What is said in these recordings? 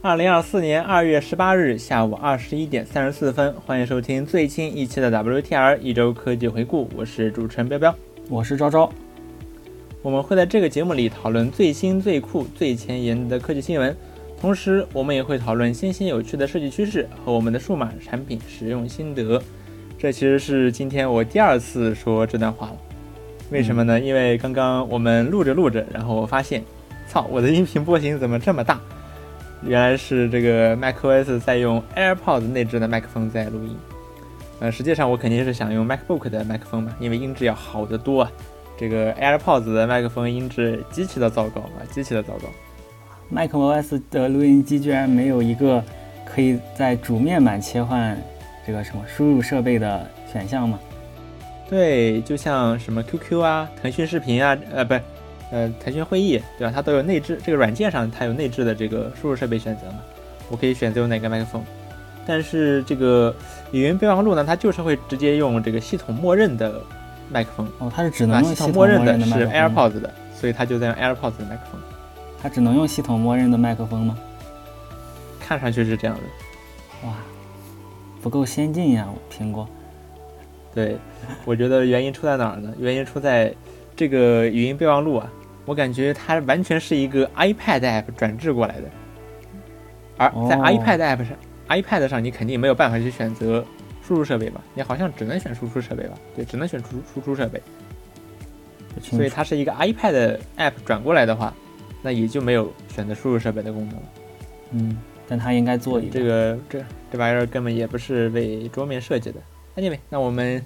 二零二四年二月十八日下午二十一点三十四分，欢迎收听最新一期的 WTR 一周科技回顾，我是主持人彪彪，我是昭昭。我们会在这个节目里讨论最新、最酷、最前沿的科技新闻，同时我们也会讨论新鲜有趣的设计趋势和我们的数码产品使用心得。这其实是今天我第二次说这段话了，为什么呢？因为刚刚我们录着录着，然后我发现，操，我的音频波形怎么这么大？原来是这个 macOS 在用 AirPods 内置的麦克风在录音，呃，实际上我肯定是想用 MacBook 的麦克风嘛，因为音质要好得多啊。这个 AirPods 的麦克风音质极其的糟糕啊，极其的糟糕。macOS 的录音机居然没有一个可以在主面板切换这个什么输入设备的选项吗？对，就像什么 QQ 啊、腾讯视频啊，呃，不是。呃，腾讯会议对吧？它都有内置，这个软件上它有内置的这个输入设备选择嘛？我可以选择用哪个麦克风。但是这个语音备忘录呢，它就是会直接用这个系统默认的麦克风。哦，它是只能用系统默认的是 AirPods 的，所以它就在用 AirPods 的麦克风。它只能用系统默认的麦克风吗？看上去是这样的。哇，不够先进呀，苹果。对，我觉得原因出在哪儿呢？原因出在这个语音备忘录啊。我感觉它完全是一个 iPad app 转制过来的，而在 iPad app 上，iPad 上你肯定没有办法去选择输入设备吧？你好像只能选输出设备吧？对，只能选输输出设备。所以它是一个 iPad app 转过来的话，那也就没有选择输入设备的功能了。嗯，但它应该做一个这个这这玩意儿根本也不是为桌面设计的。Anyway，那我们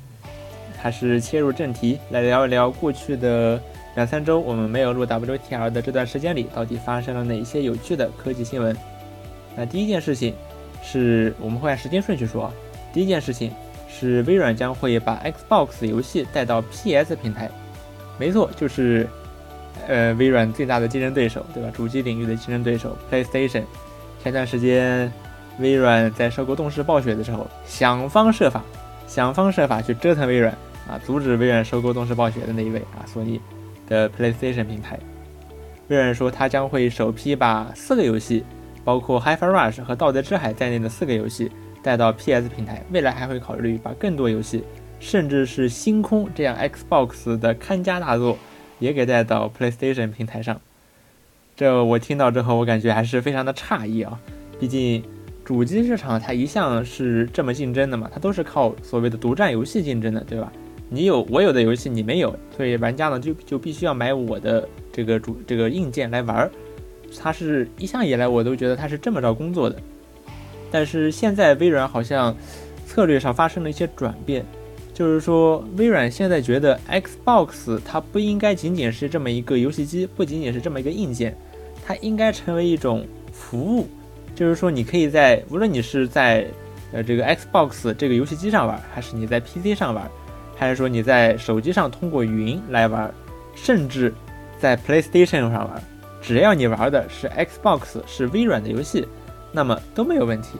还是切入正题，来聊一聊过去的。两三周我们没有录 WTR 的这段时间里，到底发生了哪些有趣的科技新闻？那第一件事情是我们会按时间顺序说。第一件事情是微软将会把 Xbox 游戏带到 PS 平台。没错，就是呃微软最大的竞争对手，对吧？主机领域的竞争对手 PlayStation。前段时间微软在收购动视暴雪的时候，想方设法，想方设法去折腾微软啊，阻止微软收购动视暴雪的那一位啊，索尼。的 PlayStation 平台，微软说，它将会首批把四个游戏，包括《Hi-Fi Rush》和《道德之海》在内的四个游戏带到 PS 平台。未来还会考虑把更多游戏，甚至是《星空》这样 Xbox 的看家大作，也给带到 PlayStation 平台上。这我听到之后，我感觉还是非常的诧异啊！毕竟主机市场它一向是这么竞争的嘛，它都是靠所谓的独占游戏竞争的，对吧？你有我有的游戏你没有，所以玩家呢就就必须要买我的这个主这个硬件来玩儿。它是一向以来我都觉得它是这么着工作的，但是现在微软好像策略上发生了一些转变，就是说微软现在觉得 Xbox 它不应该仅仅是这么一个游戏机，不仅仅是这么一个硬件，它应该成为一种服务，就是说你可以在无论你是在呃这个 Xbox 这个游戏机上玩，还是你在 PC 上玩。还是说你在手机上通过云来玩，甚至在 PlayStation 上玩，只要你玩的是 Xbox 是微软的游戏，那么都没有问题，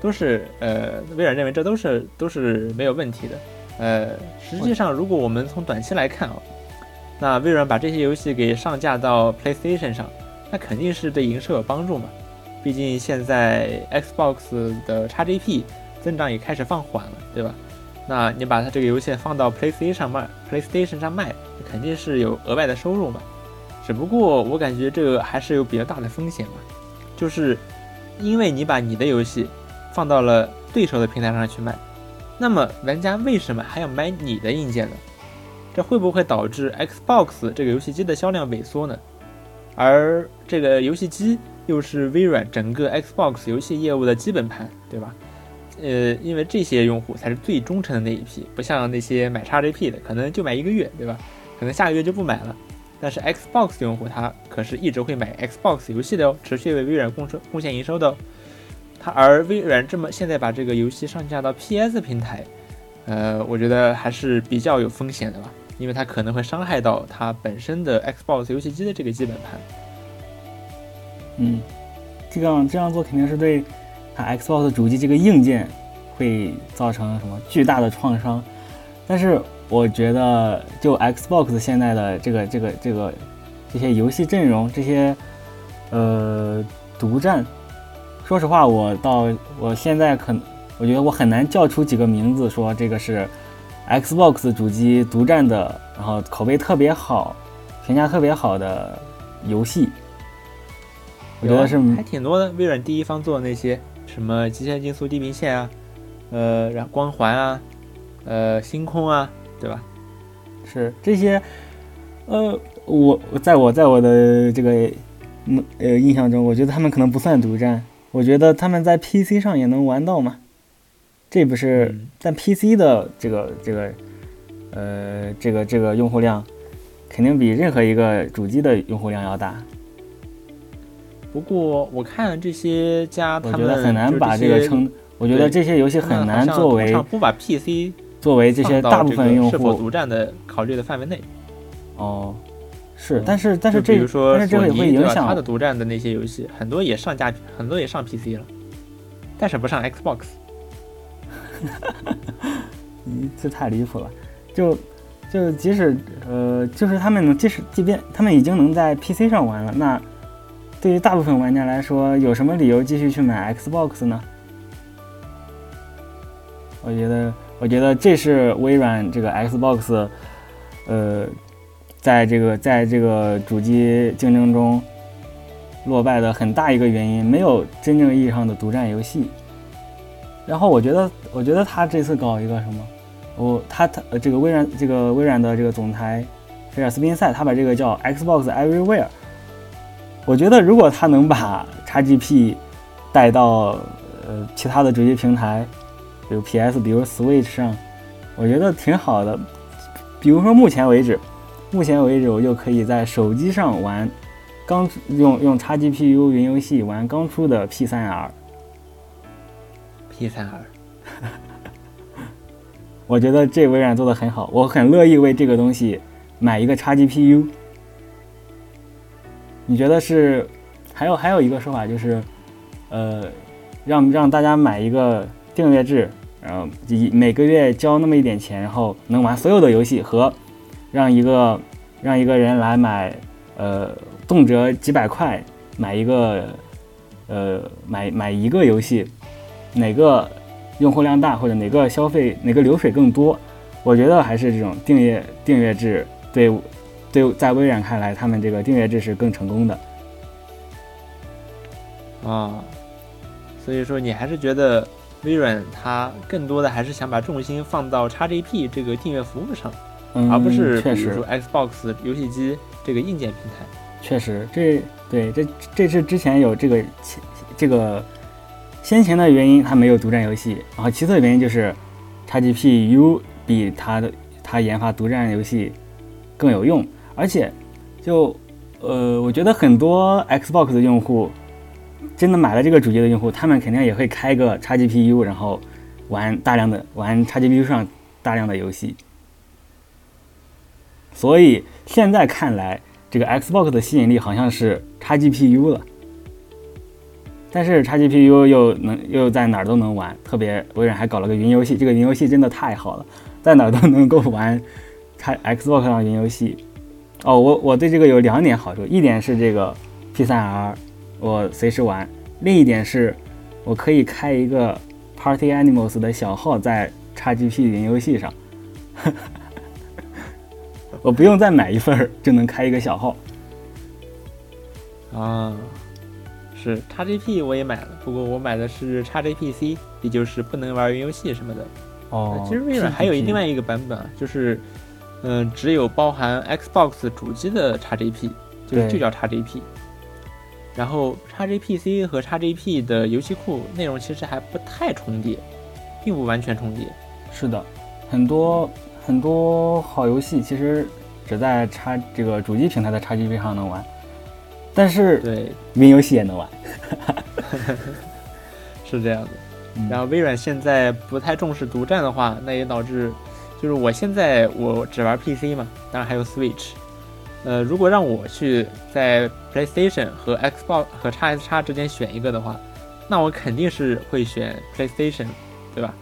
都是呃微软认为这都是都是没有问题的。呃，实际上如果我们从短期来看啊，那微软把这些游戏给上架到 PlayStation 上，那肯定是对营收有帮助嘛。毕竟现在 Xbox 的 XGP 增长也开始放缓了，对吧？那你把它这个游戏放到 PlayStation 上卖，PlayStation 上卖，肯定是有额外的收入嘛。只不过我感觉这个还是有比较大的风险嘛，就是因为你把你的游戏放到了对手的平台上去卖，那么玩家为什么还要买你的硬件呢？这会不会导致 Xbox 这个游戏机的销量萎缩呢？而这个游戏机又是微软整个 Xbox 游戏业务的基本盘，对吧？呃，因为这些用户才是最忠诚的那一批，不像那些买 XGP 的，可能就买一个月，对吧？可能下个月就不买了。但是 Xbox 用户他可是一直会买 Xbox 游戏的哦，持续为微软贡献贡献营收的哦。他而微软这么现在把这个游戏上架到 PS 平台，呃，我觉得还是比较有风险的吧，因为它可能会伤害到它本身的 Xbox 游戏机的这个基本盘。嗯，这样这样做肯定是对。它 Xbox 主机这个硬件会造成什么巨大的创伤？但是我觉得，就 Xbox 现在的这个这个这个这些游戏阵容、这些呃独占，说实话，我到我现在可，我觉得我很难叫出几个名字说这个是 Xbox 主机独占的，然后口碑特别好、评价特别好的游戏。我觉得是还挺多的。微软第一方做的那些什么《极限竞速：地平线》啊，呃，然后光环啊，呃，星空啊，对吧？是这些，呃，我在我在我的这个嗯呃印象中，我觉得他们可能不算独占。我觉得他们在 PC 上也能玩到嘛，这不是但 PC 的这个这个呃这个这个用户量，肯定比任何一个主机的用户量要大。不过我看这些家，我觉得很难把这个称。我觉得这些游戏很难作为不把 PC 作为这些大部分用户是否独占的考虑的范围内。哦，是，但是但是这比如说但是这个也会影响它的独占的那些游戏，很多也上架，很多也上 PC 了，但是不上 Xbox。你这太离谱了，就就即使呃，就是他们能即使即便他们已经能在 PC 上玩了，那。对于大部分玩家来说，有什么理由继续去买 Xbox 呢？我觉得，我觉得这是微软这个 Xbox，呃，在这个在这个主机竞争中落败的很大一个原因，没有真正意义上的独占游戏。然后，我觉得，我觉得他这次搞一个什么，我他他这个微软这个微软的这个总裁菲尔斯宾塞，他把这个叫 Xbox Everywhere。我觉得，如果他能把 XGP 带到呃其他的主机平台，比如 PS，比如 Switch 上，我觉得挺好的。比如说，目前为止，目前为止我就可以在手机上玩刚用用 XGPU 云游戏玩刚出的 P3R。P3R，我觉得这微软做的很好，我很乐意为这个东西买一个 XGPU。你觉得是？还有还有一个说法就是，呃，让让大家买一个订阅制，然后一每个月交那么一点钱，然后能玩所有的游戏，和让一个让一个人来买，呃，动辄几百块买一个，呃，买买一个游戏，哪个用户量大或者哪个消费哪个流水更多？我觉得还是这种订阅订阅制对。对，在微软看来，他们这个订阅制是更成功的。啊，所以说你还是觉得微软它更多的还是想把重心放到 XGP 这个订阅服务上，而不是比如说 Xbox 游戏机这个硬件平台。确实，这对这这是之前有这个这个先前的原因，它没有独占游戏。然后其次的原因就是 XGPU 比它的它研发独占游戏更有用。而且，就，呃，我觉得很多 Xbox 的用户，真的买了这个主机的用户，他们肯定也会开个 XGPU，然后玩大量的玩 XGPU 上大量的游戏。所以现在看来，这个 Xbox 的吸引力好像是 XGPU 了。但是 XGPU 又能又在哪儿都能玩，特别微软还搞了个云游戏，这个云游戏真的太好了，在哪儿都能够玩 X Xbox 上云游戏。哦，我我对这个有两点好处，一点是这个 P3R 我随时玩，另一点是我可以开一个 Party Animals 的小号在 XGP 云游戏上，我不用再买一份就能开一个小号。啊，是 XGP 我也买了，不过我买的是 XGPC，也就是不能玩云游戏什么的。哦，其实微软还有另外一个版本啊，就是。嗯，只有包含 Xbox 主机的 XGP，就就叫 XGP。然后 XGPC 和 XGP 的游戏库内容其实还不太重叠，并不完全重叠。是的，很多很多好游戏其实只在叉这个主机平台的 XGP 上能玩，但是对云游戏也能玩。是这样的。然后微软现在不太重视独占的话，那也导致。就是我现在我只玩 PC 嘛，当然还有 Switch。呃，如果让我去在 PlayStation 和 Xbox 和 x S x 之间选一个的话，那我肯定是会选 PlayStation，对吧？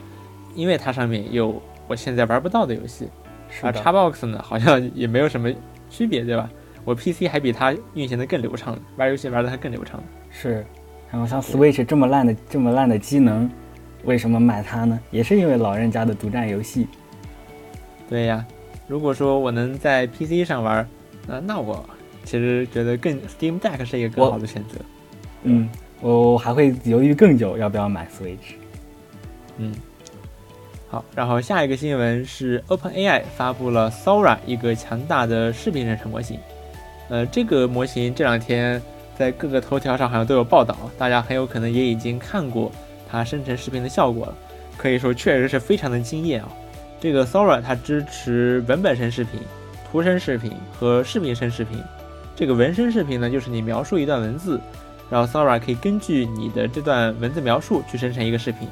因为它上面有我现在玩不到的游戏。而 Xbox 呢，好像也没有什么区别，对吧？我 PC 还比它运行的更流畅，玩游戏玩的还更流畅。是，然后像 Switch 这么烂的这么烂的机能，为什么买它呢？也是因为老人家的独占游戏。对呀，如果说我能在 PC 上玩，呃，那我其实觉得更 Steam Deck 是一个更好的选择。嗯，我还会犹豫更久，要不要买 Switch。嗯，好，然后下一个新闻是 OpenAI 发布了 Sora 一个强大的视频生成模型。呃，这个模型这两天在各个头条上好像都有报道，大家很有可能也已经看过它生成视频的效果了。可以说确实是非常的惊艳啊！这个 Sora 它支持文本生视频、图生视频和视频生视频。这个文生视频呢，就是你描述一段文字，然后 Sora 可以根据你的这段文字描述去生成一个视频。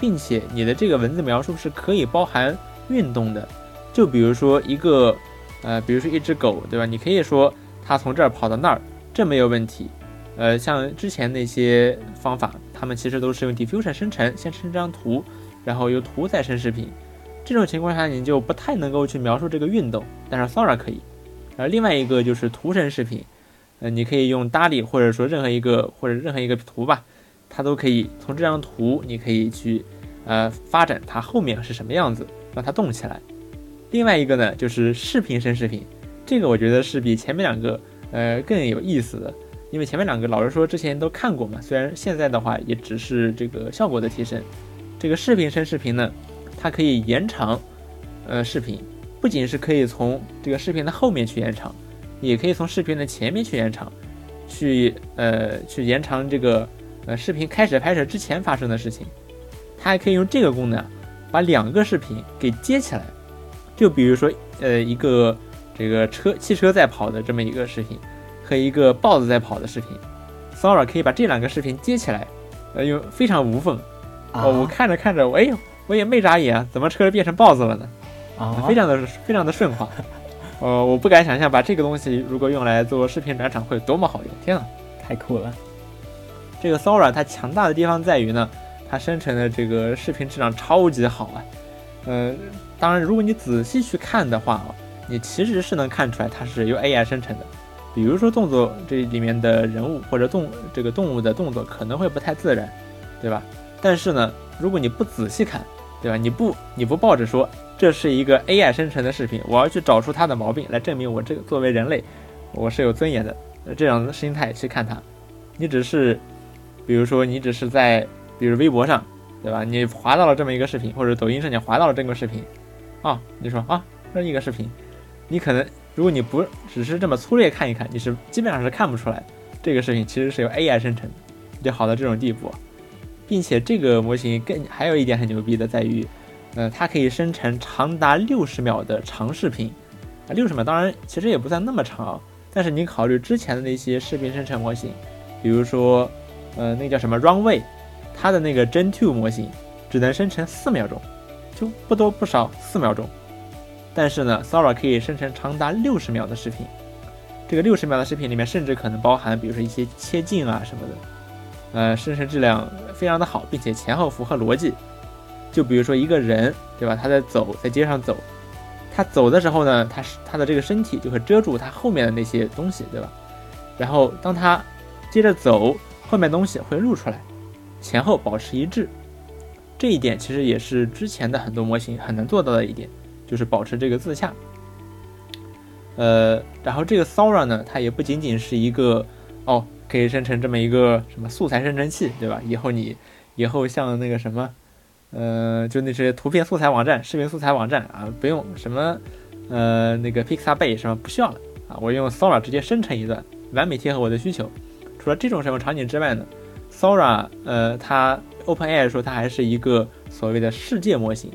并且你的这个文字描述是可以包含运动的，就比如说一个，呃，比如说一只狗，对吧？你可以说它从这儿跑到那儿，这没有问题。呃，像之前那些方法，他们其实都是用 Diffusion 生成，先生成张图，然后由图再生视频。这种情况下你就不太能够去描述这个运动，但是 Sora 可以。而另外一个就是图生视频，呃，你可以用 DALL-E 或者说任何一个或者任何一个图吧。它都可以从这张图，你可以去，呃，发展它后面是什么样子，让它动起来。另外一个呢，就是视频生视频，这个我觉得是比前面两个，呃，更有意思的。因为前面两个老实说之前都看过嘛，虽然现在的话也只是这个效果的提升。这个视频生视频呢，它可以延长，呃，视频，不仅是可以从这个视频的后面去延长，也可以从视频的前面去延长，去，呃，去延长这个。呃，视频开始拍摄之前发生的事情，它还可以用这个功能把两个视频给接起来。就比如说，呃，一个这个车汽车在跑的这么一个视频，和一个豹子在跑的视频，Sora 可以把这两个视频接起来，呃，用非常无缝。哦，我看着看着，哎呦，我也没眨眼，怎么车变成豹子了呢？啊，非常的非常的顺滑。呃，我不敢想象把这个东西如果用来做视频转场会多么好用。天啊，太酷了！这个 Sora 它强大的地方在于呢，它生成的这个视频质量超级好啊。呃，当然，如果你仔细去看的话啊，你其实是能看出来它是由 AI 生成的。比如说动作这里面的人物或者动这个动物的动作可能会不太自然，对吧？但是呢，如果你不仔细看，对吧？你不你不抱着说这是一个 AI 生成的视频，我要去找出它的毛病来证明我这个作为人类我是有尊严的这样的心态去看它，你只是。比如说，你只是在，比如微博上，对吧？你滑到了这么一个视频，或者抖音上你滑到了这个视频，啊，你说啊，这一个视频，你可能如果你不只是这么粗略看一看，你是基本上是看不出来这个视频其实是由 AI 生成的，就好到这种地步，并且这个模型更还有一点很牛逼的在于，呃，它可以生成长达六十秒的长视频，啊，六十秒当然其实也不算那么长，但是你考虑之前的那些视频生成模型，比如说。呃，那叫什么 Runway，它的那个 Gen 2模型只能生成四秒钟，就不多不少四秒钟。但是呢，Sora 可以生成长达六十秒的视频。这个六十秒的视频里面，甚至可能包含，比如说一些切镜啊什么的。呃，生成质量非常的好，并且前后符合逻辑。就比如说一个人，对吧？他在走，在街上走，他走的时候呢，他是他的这个身体就会遮住他后面的那些东西，对吧？然后当他接着走。后面东西会露出来，前后保持一致，这一点其实也是之前的很多模型很难做到的一点，就是保持这个自洽。呃，然后这个 Sora 呢，它也不仅仅是一个哦，可以生成这么一个什么素材生成器，对吧？以后你以后像那个什么，呃，就那些图片素材网站、视频素材网站啊，不用什么呃那个 Pixabay 什么不需要了啊，我用 Sora 直接生成一段，完美贴合我的需求。除了这种使用场景之外呢，Sora，呃，它 OpenAI 说它还是一个所谓的世界模型，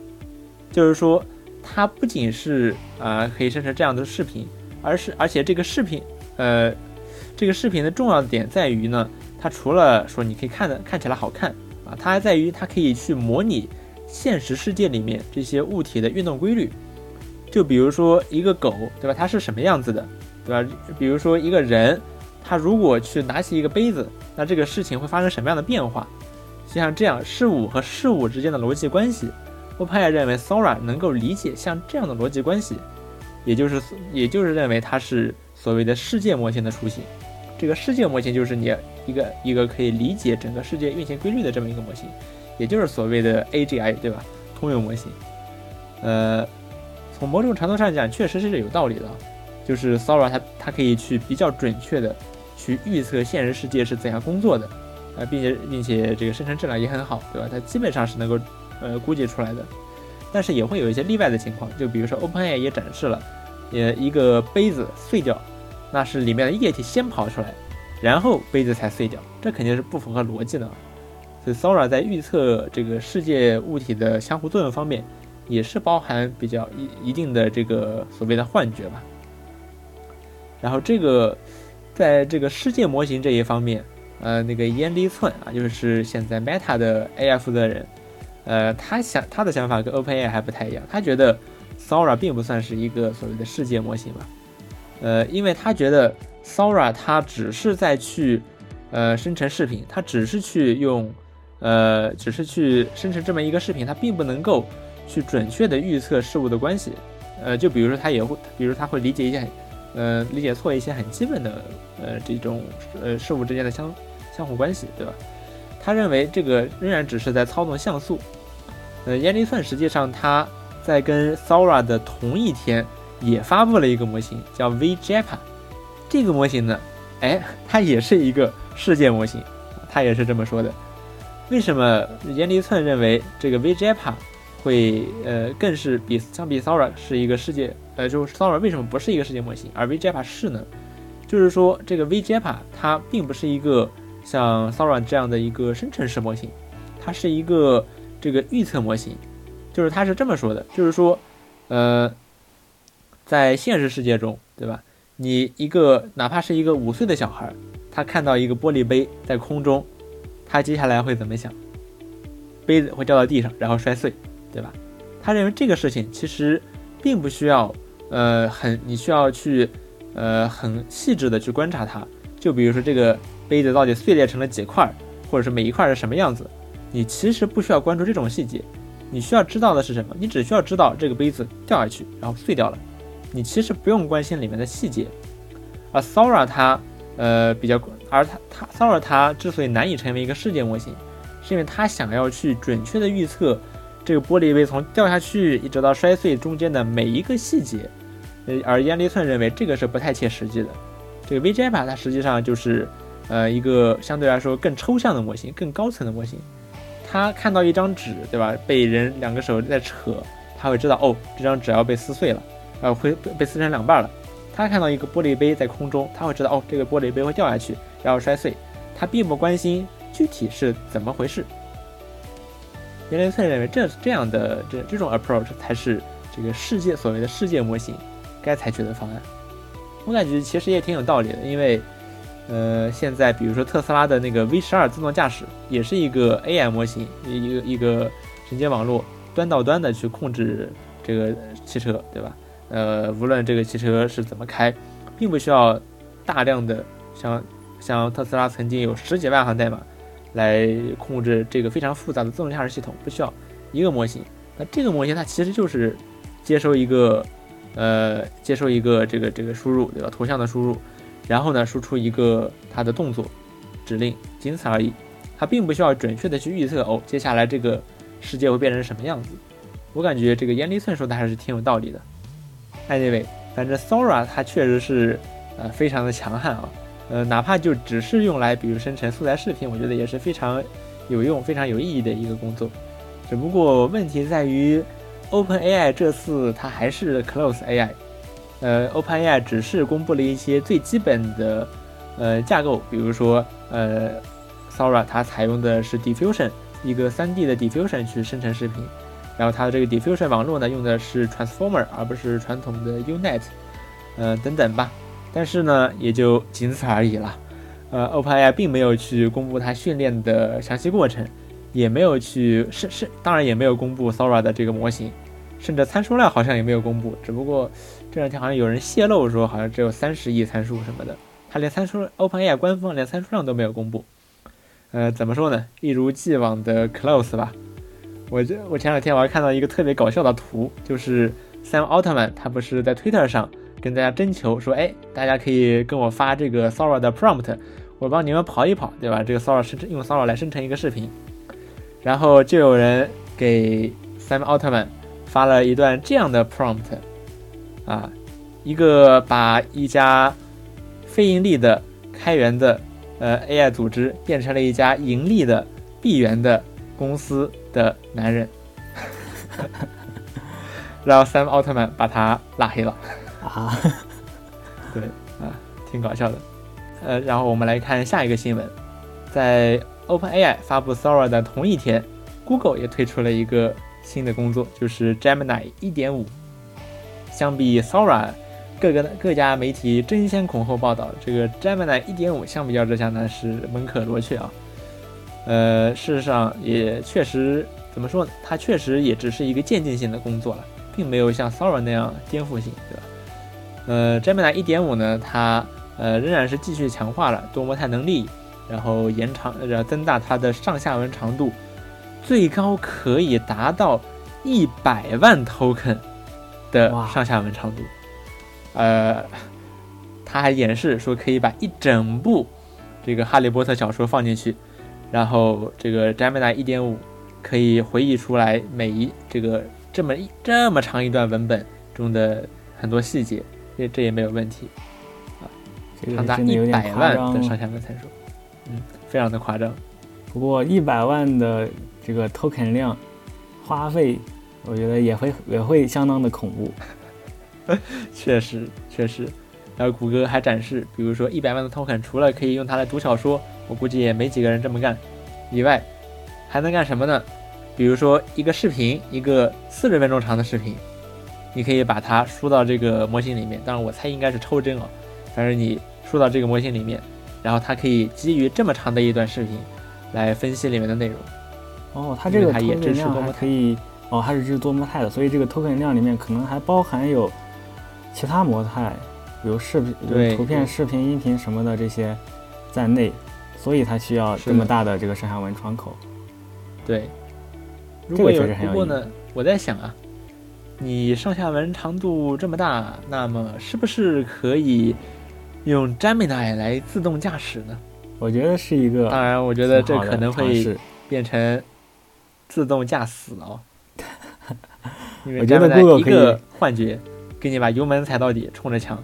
就是说它不仅是啊可以生成这样的视频，而是而且这个视频，呃，这个视频的重要的点在于呢，它除了说你可以看的看起来好看啊，它还在于它可以去模拟现实世界里面这些物体的运动规律，就比如说一个狗，对吧？它是什么样子的，对吧？比如说一个人。他如果去拿起一个杯子，那这个事情会发生什么样的变化？就像这样，事物和事物之间的逻辑关系，OpenAI 认为 Sora 能够理解像这样的逻辑关系，也就是也就是认为它是所谓的世界模型的雏形。这个世界模型就是你一个一个可以理解整个世界运行规律的这么一个模型，也就是所谓的 AGI，对吧？通用模型。呃，从某种程度上讲，确实是有道理的。就是 Sora 它它可以去比较准确的去预测现实世界是怎样工作的，呃，并且并且这个生成质量也很好，对吧？它基本上是能够呃估计出来的。但是也会有一些例外的情况，就比如说 OpenAI 也展示了，呃，一个杯子碎掉，那是里面的液体先跑出来，然后杯子才碎掉，这肯定是不符合逻辑的。所以 Sora 在预测这个世界物体的相互作用方面，也是包含比较一一定的这个所谓的幻觉吧。然后这个在这个世界模型这一方面，呃，那个燕立寸啊，就是现在 Meta 的 AI 负责人。呃，他想他的想法跟 OpenAI 还不太一样，他觉得 Sora 并不算是一个所谓的世界模型吧，呃，因为他觉得 Sora 它只是在去呃生成视频，它只是去用呃只是去生成这么一个视频，它并不能够去准确的预测事物的关系，呃，就比如说他也会，比如他会理解一些呃理解错一些很基本的呃这种呃事物之间的相相互关系，对吧？他认为这个仍然只是在操纵像素。呃，燕立寸实际上他在跟 Sora 的同一天也发布了一个模型，叫 vjapa。这个模型呢，哎，它也是一个世界模型，它也是这么说的。为什么燕立寸认为这个 vjapa 会呃更是比相比 Sora 是一个世界？呃，就是 Sora 为什么不是一个世界模型，而 vjapa 是呢？就是说这个 vjapa 它并不是一个。像 Sora 这样的一个生成式模型，它是一个这个预测模型，就是它是这么说的，就是说，呃，在现实世界中，对吧？你一个哪怕是一个五岁的小孩，他看到一个玻璃杯在空中，他接下来会怎么想？杯子会掉到地上，然后摔碎，对吧？他认为这个事情其实并不需要，呃，很你需要去，呃，很细致的去观察它。就比如说这个。杯子到底碎裂成了几块，或者是每一块是什么样子？你其实不需要关注这种细节，你需要知道的是什么？你只需要知道这个杯子掉下去，然后碎掉了。你其实不用关心里面的细节。而 Sora 它，呃，比较，而它它 Sora 它之所以难以成为一个世界模型，是因为它想要去准确的预测这个玻璃杯从掉下去一直到摔碎中间的每一个细节。呃，而燕立寸认为这个是不太切实际的。这个 VJPA 它实际上就是。呃，一个相对来说更抽象的模型，更高层的模型，他看到一张纸，对吧？被人两个手在扯，他会知道，哦，这张纸要被撕碎了，呃，会被撕成两半了。他看到一个玻璃杯在空中，他会知道，哦，这个玻璃杯会掉下去，然后摔碎。他并不关心具体是怎么回事。袁雷寸认为，这这样的这这种 approach 才是这个世界所谓的世界模型该采取的方案。我感觉其实也挺有道理的，因为。呃，现在比如说特斯拉的那个 V 十二自动驾驶，也是一个 AI 模型，一个一个神经网络端到端的去控制这个汽车，对吧？呃，无论这个汽车是怎么开，并不需要大量的像像特斯拉曾经有十几万行代码来控制这个非常复杂的自动驾驶系统，不需要一个模型。那这个模型它其实就是接收一个呃接收一个这个这个输入，对吧？图像的输入。然后呢，输出一个它的动作指令，仅此而已。它并不需要准确的去预测哦，接下来这个世界会变成什么样子。我感觉这个燕立寸说的还是挺有道理的。Anyway，反正 Sora 它确实是呃非常的强悍啊，呃，哪怕就只是用来比如生成素材视频，我觉得也是非常有用、非常有意义的一个工作。只不过问题在于，OpenAI 这次它还是 Close AI。呃，OpenAI 只是公布了一些最基本的呃架构，比如说呃，Sora 它采用的是 Diffusion 一个 3D 的 Diffusion 去生成视频，然后它的这个 Diffusion 网络呢用的是 Transformer 而不是传统的 U-Net，呃等等吧，但是呢也就仅此而已了。呃，OpenAI 并没有去公布它训练的详细过程，也没有去是是当然也没有公布 Sora 的这个模型，甚至参数量好像也没有公布，只不过。这两天好像有人泄露说，好像只有三十亿参数什么的，他连参数 OpenAI 官方连参数量都没有公布。呃，怎么说呢？一如既往的 close 吧。我这我前两天我还看到一个特别搞笑的图，就是 Sam Altman 他不是在 Twitter 上跟大家征求说，哎，大家可以跟我发这个 Sora 的 prompt，我帮你们跑一跑，对吧？这个 Sora 生成用 Sora 来生成一个视频，然后就有人给 Sam Altman 发了一段这样的 prompt，啊，一个把一家非盈利的开源的呃 AI 组织变成了一家盈利的闭源的公司的男人，然后 Sam 奥特曼把他拉黑了。啊，对啊，挺搞笑的。呃，然后我们来看下一个新闻，在 OpenAI 发布 Sora 的同一天，Google 也推出了一个新的工作，就是 Gemini 1.5。相比 Sora，各个各家媒体争先恐后报道，这个 Gemini 1.5相比较之下呢是门可罗雀啊。呃，事实上也确实怎么说呢？它确实也只是一个渐进性的工作了，并没有像 Sora 那样颠覆性，对吧？呃，Gemini 1.5呢，它呃仍然是继续强化了多模态能力，然后延长呃增大它的上下文长度，最高可以达到一百万 token 的上下文长度。呃，他还演示说可以把一整部这个哈利波特小说放进去，然后这个 Gemini 1.5可以回忆出来每一这个这么一这么长一段文本中的很多细节。这这也没有问题，这个长达一百万的。上下文参数，嗯，非常的夸张。不过一百万的这个 token 量花费，我觉得也会也会相当的恐怖。确实确实。然后谷歌还展示，比如说一百万的 token，除了可以用它来读小说，我估计也没几个人这么干，以外，还能干什么呢？比如说一个视频，一个四十分钟长的视频，你可以把它输到这个模型里面，当然我猜应该是抽帧啊，反正你输到这个模型里面，然后它可以基于这么长的一段视频来分析里面的内容。哦，它这个因为它也支持多模态可以，哦，它是支持多模态的，所以这个 token 量里面可能还包含有其他模态，比如视频、对图片、视频、音频什么的这些在内，所以它需要这么大的这个上下文窗口。对，如这果有个确实很有不过呢，我在想啊，你上下文长度这么大，那么是不是可以用 Gemini 来自动驾驶呢？我觉得是一个当然，我觉得这可能会变成自动驾驶哦。因为我觉得 Google 可以一个幻觉，给你把油门踩到底，冲着墙。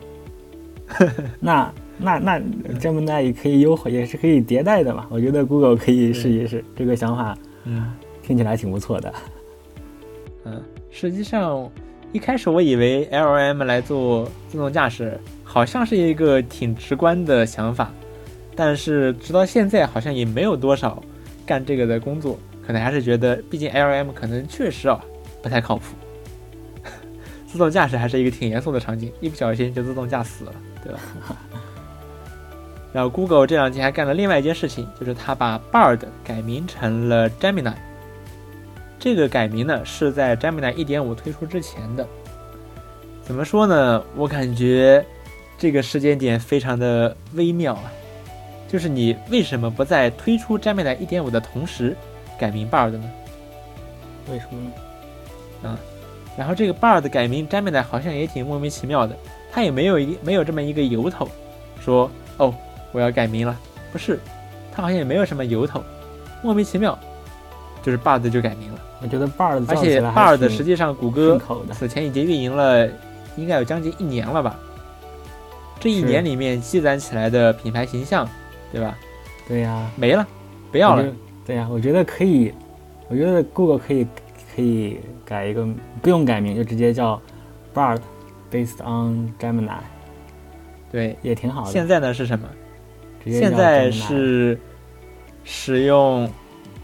那那那 Gemini 也可以优化，也是可以迭代的嘛。我觉得 Google 可以试一试，这个想法嗯听起来挺不错的。嗯，实际上一开始我以为 LLM 来做自动驾驶，好像是一个挺直观的想法，但是直到现在好像也没有多少干这个的工作，可能还是觉得，毕竟 LLM 可能确实啊不太靠谱。自动驾驶还是一个挺严肃的场景，一不小心就自动驾驶了，对吧？然后 Google 这两天还干了另外一件事情，就是它把 Bard 改名成了 Gemini。这个改名呢是在 Gemini 1.5推出之前的。怎么说呢？我感觉这个时间点非常的微妙啊。就是你为什么不在推出 Gemini 1.5的同时改名 Bard 呢？为什么呢？啊然后这个 Bard 改名 Gemini 好像也挺莫名其妙的，它也没有一没有这么一个由头，说哦我要改名了，不是，他好像也没有什么由头，莫名其妙，就是 Bard 就改名了。我觉得 Bard 而且 Bard 实际上谷歌。此前已经运营了，应该有将近一年了吧？这一年里面积攒起来的品牌形象，对吧？对呀，没了，不要了。对呀，我觉得可以，我觉得 Google 可以可以改一个，不用改名，就直接叫 Bard based on Gemini，对，也挺好的。现在呢是什么？现在是使用，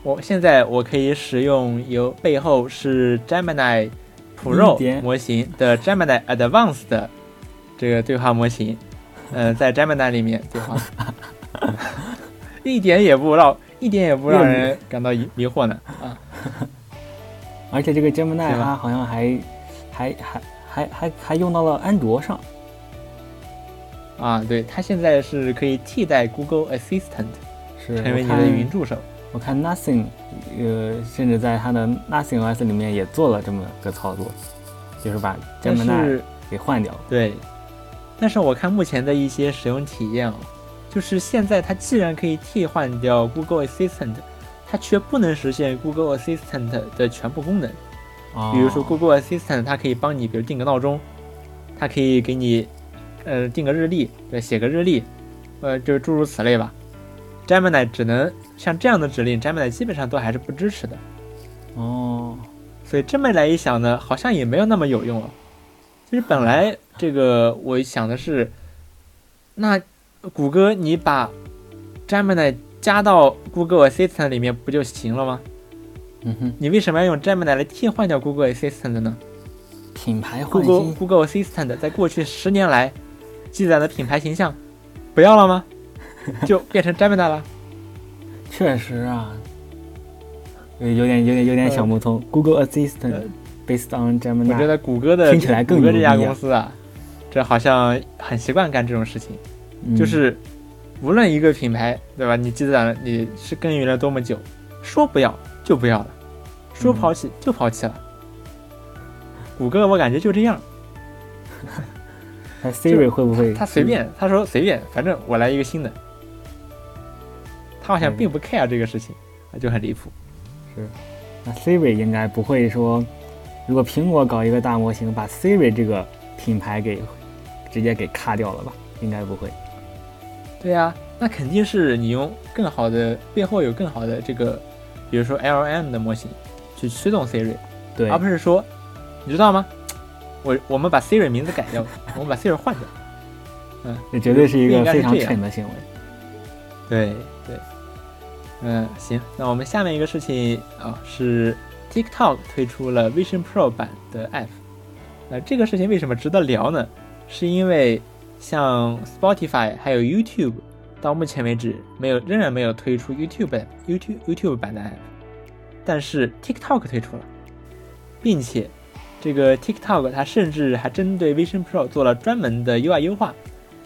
我现在我可以使用由背后是 Gemini Pro 模型的 Gemini Advanced 的这个对话模型，嗯、在 Gemini 里面对话，一点也不让一点也不让人感到疑迷惑呢啊！而且这个 Gemini 它好像还还还还还还用到了安卓上。啊，对，它现在是可以替代 Google Assistant 是成为你的我看云助手。我看 Nothing，呃，甚至在它的 Nothing OS 里面也做了这么个操作，就是把但 Gemini 是给换掉。对，但是我看目前的一些使用体验啊，就是现在它既然可以替换掉 Google Assistant，它却不能实现 Google Assistant 的全部功能。哦比如说 Google Assistant，它可以帮你，比如定个闹钟，它可以给你，呃，定个日历，对，写个日历，呃，就是诸如此类吧。Gemini 只能像这样的指令，Gemini 基本上都还是不支持的。哦，所以这么来一想呢，好像也没有那么有用了。其实本来这个我想的是，那谷歌你把 Gemini 加到 Google Assistant 里面不就行了吗？嗯哼，你为什么要用 Gemini 来替换掉 Google Assistant 呢品牌换？Google 新，Google Assistant 在过去十年来积攒的品牌形象不要了吗？就变成 Gemini 了？确实啊，有有点有点有点想不通。Google Assistant 呃 based on 我觉 Gemini，我觉得谷歌的听起来更谷歌这家公司啊，这好像很习惯干这种事情。嗯就是无论一个品牌，对吧？你积攒了，你是耕耘了多么久，说不要就不要了，说嗯抛弃就抛弃了。谷歌我感觉就这样，它 Siri 会不会他随便，他说随便，反正我来一个新的。他好像嗯并不 care 这个事情，就很离谱。是那 Siri 应该不会说，如果苹果搞一个大模型，把 Siri 这个品牌给直接给卡掉了吧？应该不会。对呀、那肯定是你用更好的背后有更好的这个，比如说 LM 的模型去驱动 Siri，对，而不是说，你知道吗？我我们把 Siri 名字改掉，我们把 Siri 换掉。嗯这绝对是一个非常蠢的行为。对对，嗯，行，那我们下面一个事情啊、是 TikTok 推出了 Vision Pro 版的 App。那这个事情为什么值得聊呢？是因为像 Spotify 还有 YouTube 到目前为止没有仍然没有推出 YouTube YouTube YouTube 版的 App，但是 TikTok 推出了，并且这个 TikTok 它甚至还针对 Vision Pro 做了专门的 UI 优化，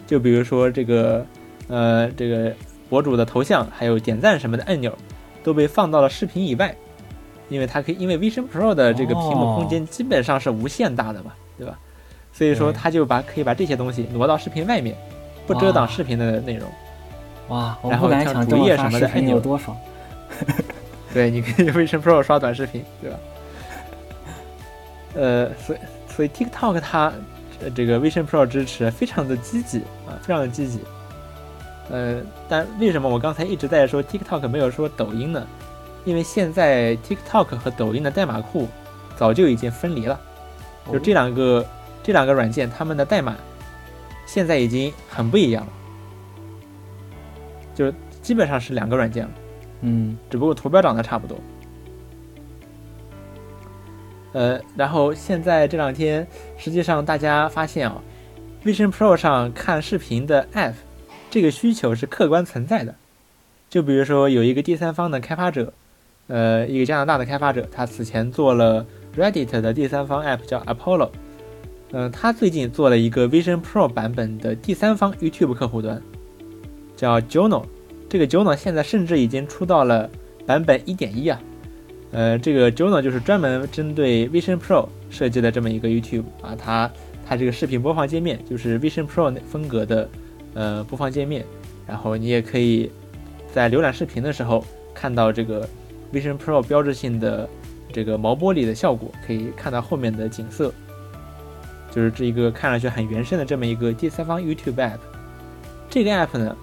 就比如说这个呃这个博主的头像还有点赞什么的按钮都被放到了视频以外，因为它可以因为 Vision Pro 的这个屏幕空间基本上是无限大的嘛，对吧？所以说它就把可以把这些东西挪到视频外面，不遮挡视频的内容。哇，我然后像不敢想这么主页什么的按钮有多爽。对，你可以用 Vision Pro 刷短视频，对吧？呃，所以所以 TikTok 它呃这个 Vision Pro 支持非常的积极啊，非常的积极。呃，但为什么我刚才一直在说 TikTok 没有说抖音呢？因为现在 TikTok 和抖音的代码库早就已经分离了，就这两个这两个软件它们的代码现在已经很不一样了，就基本上是两个软件了。嗯，只不过图标长得差不多。呃，然后现在这两天，实际上大家发现啊，Vision Pro 上看视频的 App，这个需求是客观存在的。就比如说有一个第三方的开发者，呃，一个加拿大的开发者，他此前做了 Reddit 的第三方 App 叫 Apollo，嗯、他最近做了一个 Vision Pro 版本的第三方 YouTube 客户端，叫 Jono。这个 Jono 现在甚至已经出到了版本1.1啊，呃，这个 Juno 就是专门针对 Vision Pro 设计的这么一个 YouTube 啊，它它这个视频播放界面就是 Vision Pro 风格的呃播放界面，然后你也可以在浏览视频的时候看到这个 Vision Pro 标志性的这个毛玻璃的效果，可以看到后面的景色，就是这一个看上去很原生的这么一个第三方 YouTube App。这个 App 呢，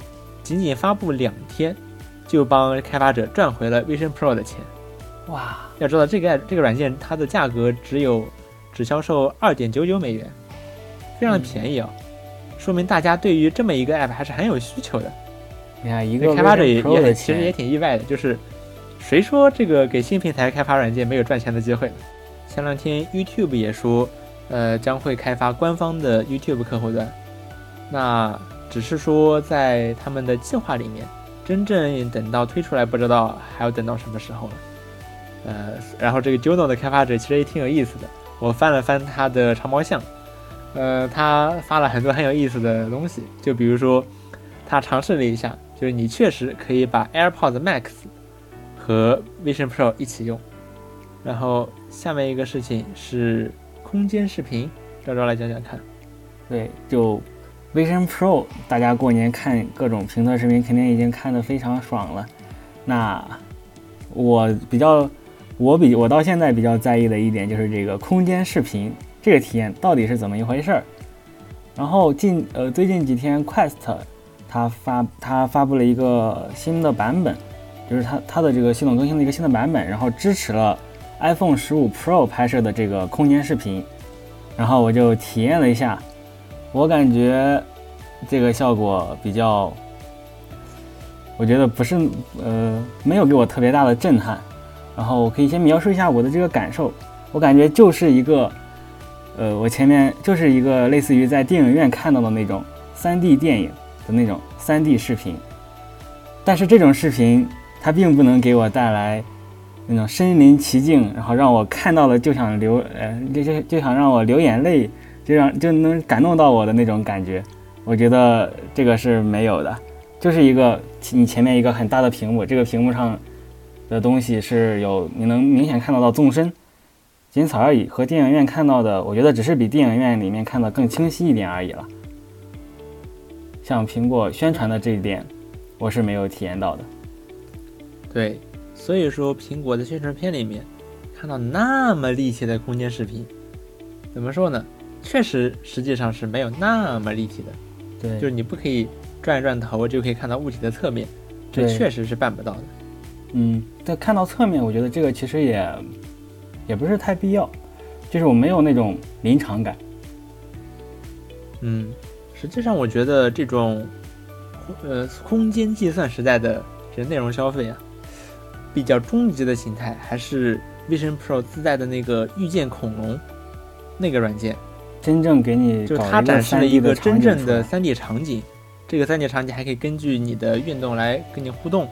仅仅发布两天，就帮开发者赚回了 Vision Pro 的钱。哇，要知道，这个这个软件它的价格只有只销售二点九九美元，非常的便宜啊，说明大家对于这么一个 app 还是很有需求的。你看一个开发者也也其实也，挺意外的，就是谁说这个给新平台开发软件没有赚钱的机会呢？前两天 YouTube 也说，呃，将会开发官方的 YouTube 客户端，那只是说在他们的计划里面，真正等到推出来，不知道还要等到什么时候了。呃，然后这个 Juno 的开发者其实也挺有意思的，我翻了翻他的长毛象，呃，他发了很多很有意思的东西，就比如说他尝试了一下，就是你确实可以把 AirPods Max 和 Vision Pro 一起用。然后下面一个事情是空间视频，赵赵来讲讲看。对，就 Vision Pro，大家过年看各种评测视频，肯定已经看得非常爽了。那我比较，我比我到现在比较在意的一点就是这个空间视频这个体验到底是怎么一回事儿。然后近呃最近几天，Quest 它发它发布了一个新的版本，就是它它的这个系统更新了一个新的版本，然后支持了 iPhone 十五 Pro 拍摄的这个空间视频。然后我就体验了一下，我感觉这个效果比较，我觉得不是呃没有给我特别大的震撼。然后我可以先描述一下我的这个感受，我感觉就是一个。呃，我前面就是一个类似于在电影院看到的那种 3D 电影的那种 3D 视频，但是这种视频它并不能给我带来那种身临其境，然后让我看到了就想流，呃，就就就想让我流眼泪，就让就能感动到我的那种感觉。我觉得这个是没有的，就是一个你前面一个很大的屏幕，这个屏幕上的东西是有你能明显看到到纵深。仅此而已，和电影院看到的，我觉得只是比电影院里面看的更清晰一点而已了。像苹果宣传的这一点，我是没有体验到的。对，所以说苹果的宣传片里面看到那么立体的空间视频，怎么说呢？确实，实际上是没有那么立体的。对，就是你不可以转一转头就可以看到物体的侧面，这确实是办不到的。嗯，但看到侧面，我觉得这个其实也。也不是太必要，就是我没有那种临场感。嗯，实际上我觉得这种，呃，空间计算时代的这内容消费啊，比较终极的形态还是 Vision Pro 自带的那个遇见恐龙那个软件，真正给你就它展示了一个真正的 3D 场景，这个 3D 场景还可以根据你的运动来跟你互动。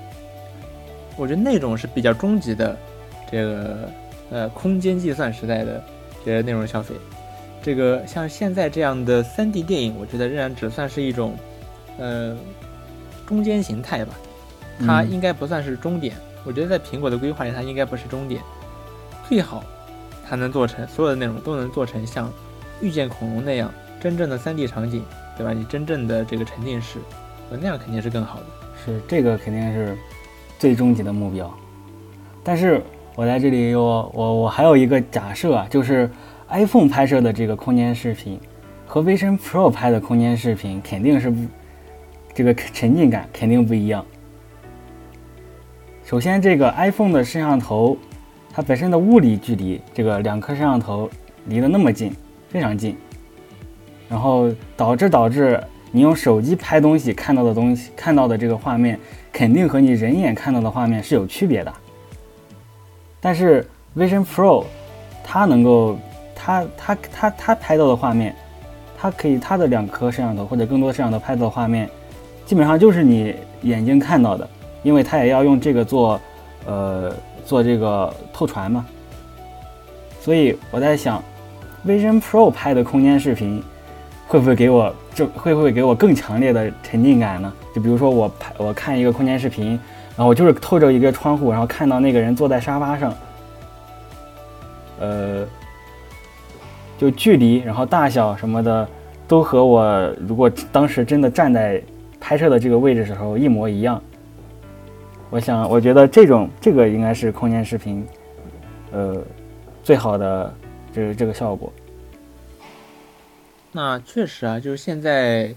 我觉得那种是比较终极的这个。呃，空间计算时代的这些内容消费，这个像现在这样的 3D 电影，我觉得仍然只算是一种，呃，中间形态吧。它应该不算是终点。我觉得在苹果的规划里，它应该不是终点。最好它能做成所有的内容都能做成像遇见恐龙那样真正的 3D 场景，对吧？你真正的这个沉浸式，那样肯定是更好的。是这个肯定是最终极的目标，但是。我在这里有我我还有一个假设啊，就是 iPhone 拍摄的这个空间视频和 Vision Pro 拍的空间视频肯定是不这个沉浸感肯定不一样。首先，这个 iPhone 的摄像头它本身的物理距离，这个两颗摄像头离得那么近，非常近，然后导致导致你用手机拍东西看到的东西看到的这个画面，肯定和你人眼看到的画面是有区别的。但是 Vision Pro，它能够，它它它它拍到的画面，它可以它的两颗摄像头或者更多摄像头拍到的画面，基本上就是你眼睛看到的，因为它也要用这个做，呃，做这个透传嘛。所以我在想，Vision Pro 拍的空间视频，会不会给我就会不会给我更强烈的沉浸感呢？就比如说我拍我看一个空间视频。然后我就是透着一个窗户，然后看到那个人坐在沙发上，呃，就距离，然后大小什么的，都和我如果当时真的站在拍摄的这个位置时候一模一样。我想，我觉得这种这个应该是空间视频，呃，最好的就是这个效果。那确实啊，就是现在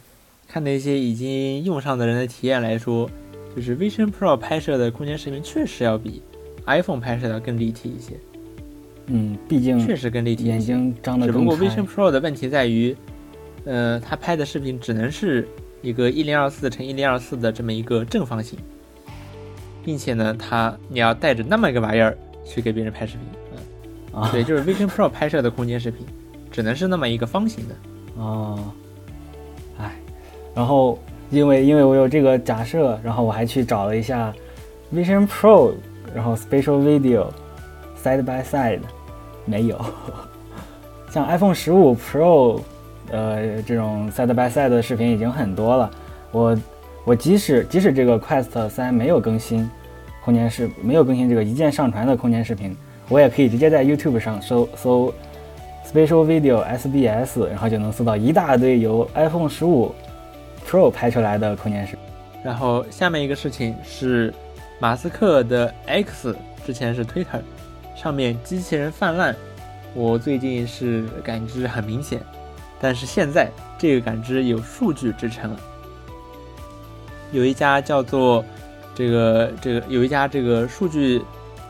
看那些已经用上的人的体验来说。就是 Vision Pro 拍摄的空间视频确实要比 iPhone 拍摄的更立体一些。嗯，毕竟确实更立体，眼睛张得只不过 Vision Pro 的问题在于，呃，它拍的视频只能是一个一零二四乘一零二四的这么一个正方形，并且呢，它你要带着那么一个玩意儿去给别人拍视频。嗯，啊，对，就是 Vision Pro 拍摄的空间视频只能是那么一个方形的。哦，哎，然后。因为因为我有这个假设，然后我还去找了一下 Vision Pro，然后 Spatial Video Side by Side 没有，像 iPhone 十五 Pro，呃，这种 Side by Side 的视频已经很多了。我我即使即使这个 Quest 三没有更新空间视，没有更新这个一键上传的空间视频，我也可以直接在 YouTube 上搜搜 Spatial Video SBS，然后就能搜到一大堆由 iPhone 十五。Pro 拍出来的空间师。然后下面一个事情是，马斯克的 X 之前是 Twitter，上面机器人泛滥，我最近是感知很明显，但是现在这个感知有数据支撑了，有一家叫做这个这个有一家这个数据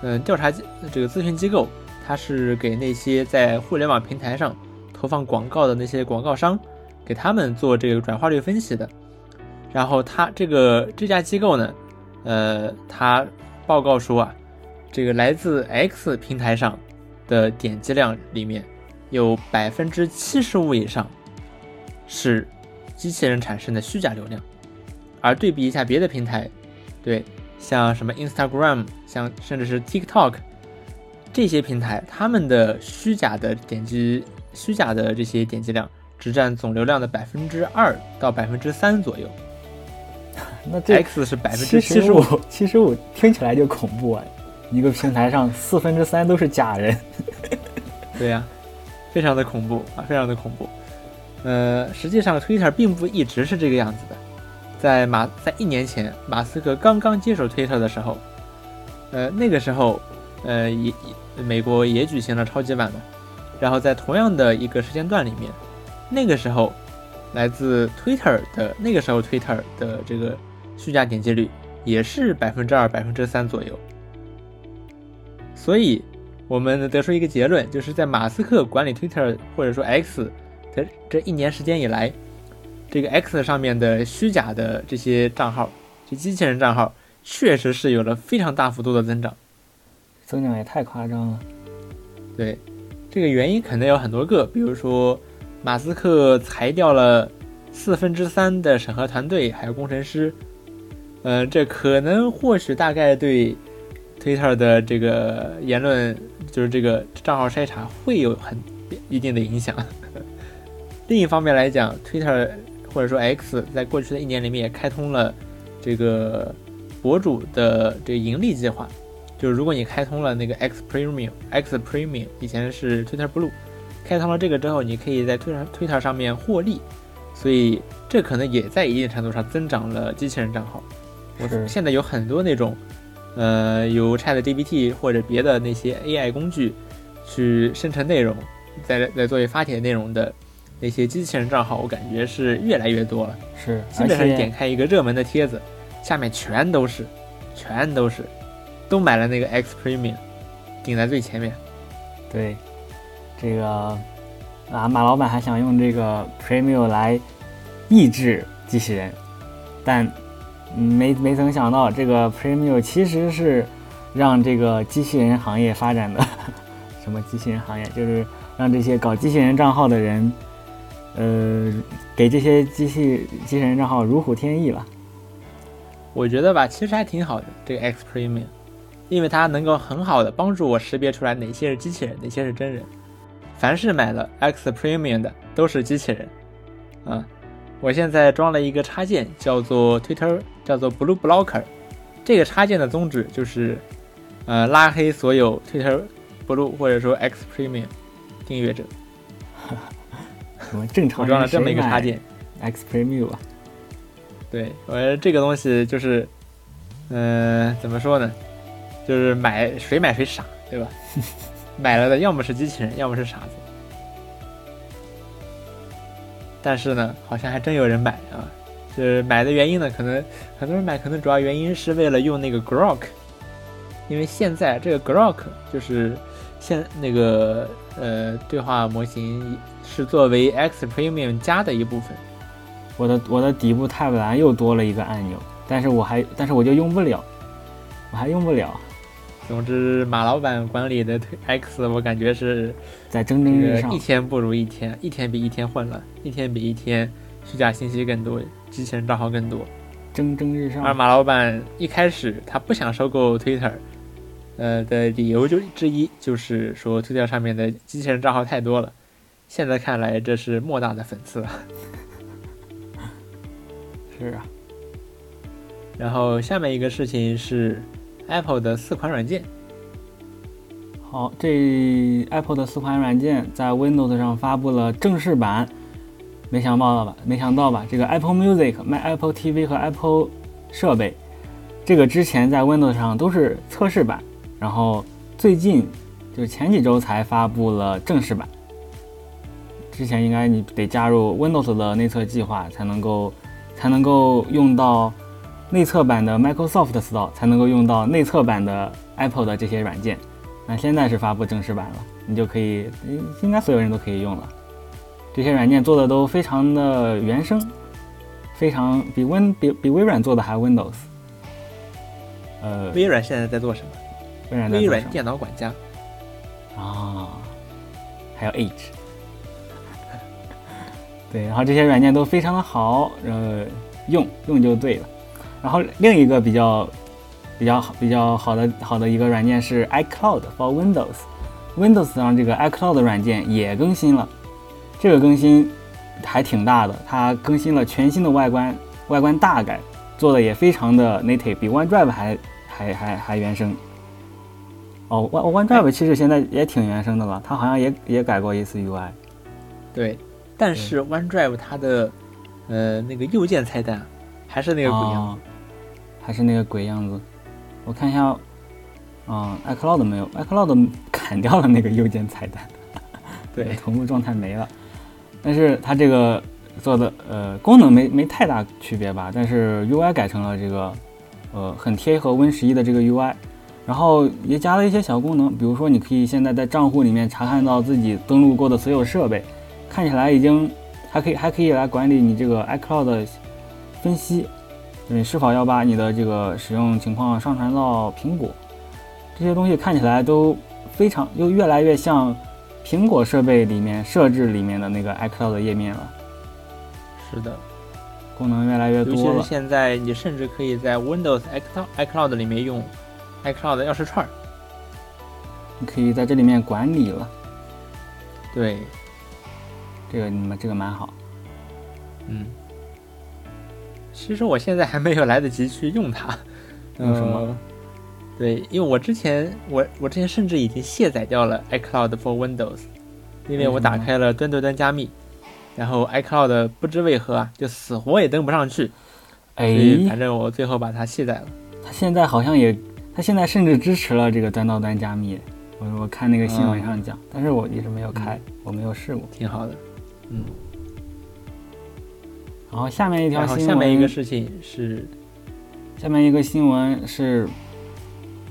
嗯调查这个咨询机构，它是给那些在互联网平台上投放广告的那些广告商，给他们做这个转化率分析的。然后他这个这家机构呢，呃，他报告说啊，这个来自 X 平台上的点击量里面，有百分之七十五以上是机器人产生的虚假流量。而对比一下别的平台，对，像什么 Instagram，像甚至是 TikTok 这些平台，他们的虚假的点击、虚假的这些点击量只占总流量的百分之二到百分之三左右。那这 X 是百分之七十五，七十五听起来就恐怖啊！一个平台上四分之三都是假人，对呀，非常的恐怖啊，非常的恐怖。呃，实际上 Twitter 并不一直是这个样子的，在马在一年前，马斯克刚刚接手 Twitter 的时候，呃，那个时候，呃，也美国也举行了超级碗嘛，然后在同样的一个时间段里面，那个时候。来自 Twitter 的那个时候，Twitter 的这个虚假点击率也是百分之二、百分之三左右。所以，我们得出一个结论，就是在马斯克管理 Twitter 或者说 X 的这一年时间以来，这个 X 上面的虚假的这些账号，这机器人账号，确实是有了非常大幅度的增长，增长也太夸张了。对，这个原因可能有很多个，比如说。马斯克裁掉了四分之三的审核团队，还有工程师。嗯，这可能或许大概对 Twitter 的这个言论，就是这个账号筛查会有很一定的影响。另一方面来讲，Twitter 或者说 X 在过去的一年里面也开通了这个博主的这个盈利计划，就是如果你开通了那个 X Premium，X Premium 以前是 Twitter Blue。开通了这个之后，你可以在推特推特上面获利，所以这可能也在一定程度上增长了机器人账号。我现在有很多那种，呃，有 ChatGPT 或者别的那些 AI 工具去生成内容，在在作为发帖内容的那些机器人账号，我感觉是越来越多了。是，基本上点开一个热门的帖子，下面全都是，全都是，都买了那个 X Premium，顶在最前面。对。这个啊，马老板还想用这个 Premium 来抑制机器人，但没没曾想到，这个 Premium 其实是让这个机器人行业发展的。什么机器人行业？就是让这些搞机器人账号的人，呃，给这些机器机器人账号如虎添翼了。我觉得吧，其实还挺好的，这个 X Premium，因为它能够很好的帮助我识别出来哪些是机器人，哪些是真人。凡是买了 X Premium 的都是机器人，啊，我现在装了一个插件，叫做 Twitter，叫做 Blue Blocker。这个插件的宗旨就是，呃，拉黑所有 Twitter Blue 或者说 X Premium 订阅者。我们正常我装了这么一个插件，X Premium 啊。对，我觉得这个东西就是，嗯，怎么说呢？就是买谁买谁傻，对吧？买了的要么是机器人，要么是傻子。但是呢，好像还真有人买啊。就是买的原因呢，可能很多人买，可能主要原因是为了用那个 Grok，因为现在这个 Grok 就是现那个呃对话模型是作为 X Premium 加的一部分。我的我的底部 tab 栏又多了一个按钮，但是我还但是我就用不了，我还用不了。总之，马老板管理的 X，我感觉是在蒸蒸日上，一天不如一天，一天比一天混乱，一天比一天虚假信息更多，机器人账号更多，蒸蒸日上。而马老板一开始他不想收购 Twitter，呃的理由就之一就是说 Twitter 上面的机器人账号太多了，现在看来这是莫大的讽刺。是啊。然后下面一个事情是。Apple 的四款软件，好，这 Apple 的四款软件在 Windows 上发布了正式版，没想到吧？没想到吧？这个 Apple Music 卖 Apple TV 和 Apple 设备，这个之前在 Windows 上都是测试版，然后最近就是前几周才发布了正式版。之前应该你得加入 Windows 的内测计划才能够才能够用到内测版的 Microsoft Store，才能够用到内测版的 Apple 的这些软件。那现在是发布正式版了，你就可以，应该所有人都可以用了。这些软件做的都非常的原生，非常比 Win 比比微软做的还 Windows。呃，微软现在在做什么？微软微软电脑管家啊，还有 Edge。对，然后这些软件都非常的好，呃，用用就对了。然后另一个比较比较好比较好的好的一个软件是 iCloud for Windows，Windows 上这个 iCloud 软件也更新了，这个更新还挺大的，它更新了全新的外观，外观大改，做的也非常的 native，比 OneDrive 还还还还原生。哦，One OneDrive 其实现在也挺原生的了，它好像也也改过一次 UI。对。但是 OneDrive 它的，呃，那个右键菜单还是那个鬼样子，还是那个鬼样子。我看一下，啊，iCloud 没有，iCloud 砍掉了那个右键菜单，对，同步状态没了。但是它这个做的，呃，功能没没太大区别吧？但是 UI 改成了这个，呃，很贴合 Win 十一的这个 UI，然后也加了一些小功能，比如说你可以现在在账户里面查看到自己登录过的所有设备。看起来已经还可以，还可以来管理你这个 iCloud 的分析，你是否要把你的这个使用情况上传到苹果？这些东西看起来都非常，又越来越像苹果设备里面设置里面的那个 iCloud 页面了。是的，功能越来越多了。尤其是现在，你甚至可以在 Windows iCloud 里面用 iCloud 钥匙串，你可以在这里面管理了。对。这个你们这个蛮好，嗯，其实我现在还没有来得及去用它，用什么？对，因为我之前我我之前甚至已经卸载掉了 iCloud for Windows，因为我打开了端对端加密，然后 iCloud 不知为何啊就死活也登不上去，哎，反正我最后把它卸载了。它现在好像也，它现在甚至支持了这个端到端加密，我我看那个新闻上讲，但是我一直没有开，我没有试过，挺好的。嗯，然后下面一条新闻，下面一个事情是，下面一个新闻是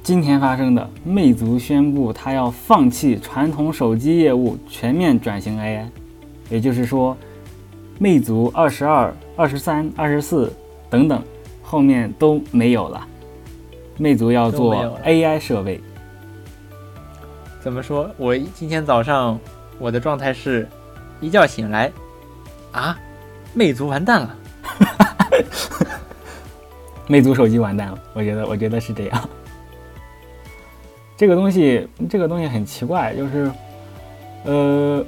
今天发生的，魅族宣布它要放弃传统手机业务，全面转型 AI，也就是说，魅族二十二、二十三、二十四等等后面都没有了，魅族要做 AI 设备。怎么说？我今天早上我的状态是。一觉醒来，啊，魅族完蛋了，魅族手机完蛋了。我觉得，我觉得是这样。这个东西，这个东西很奇怪，就是，呃，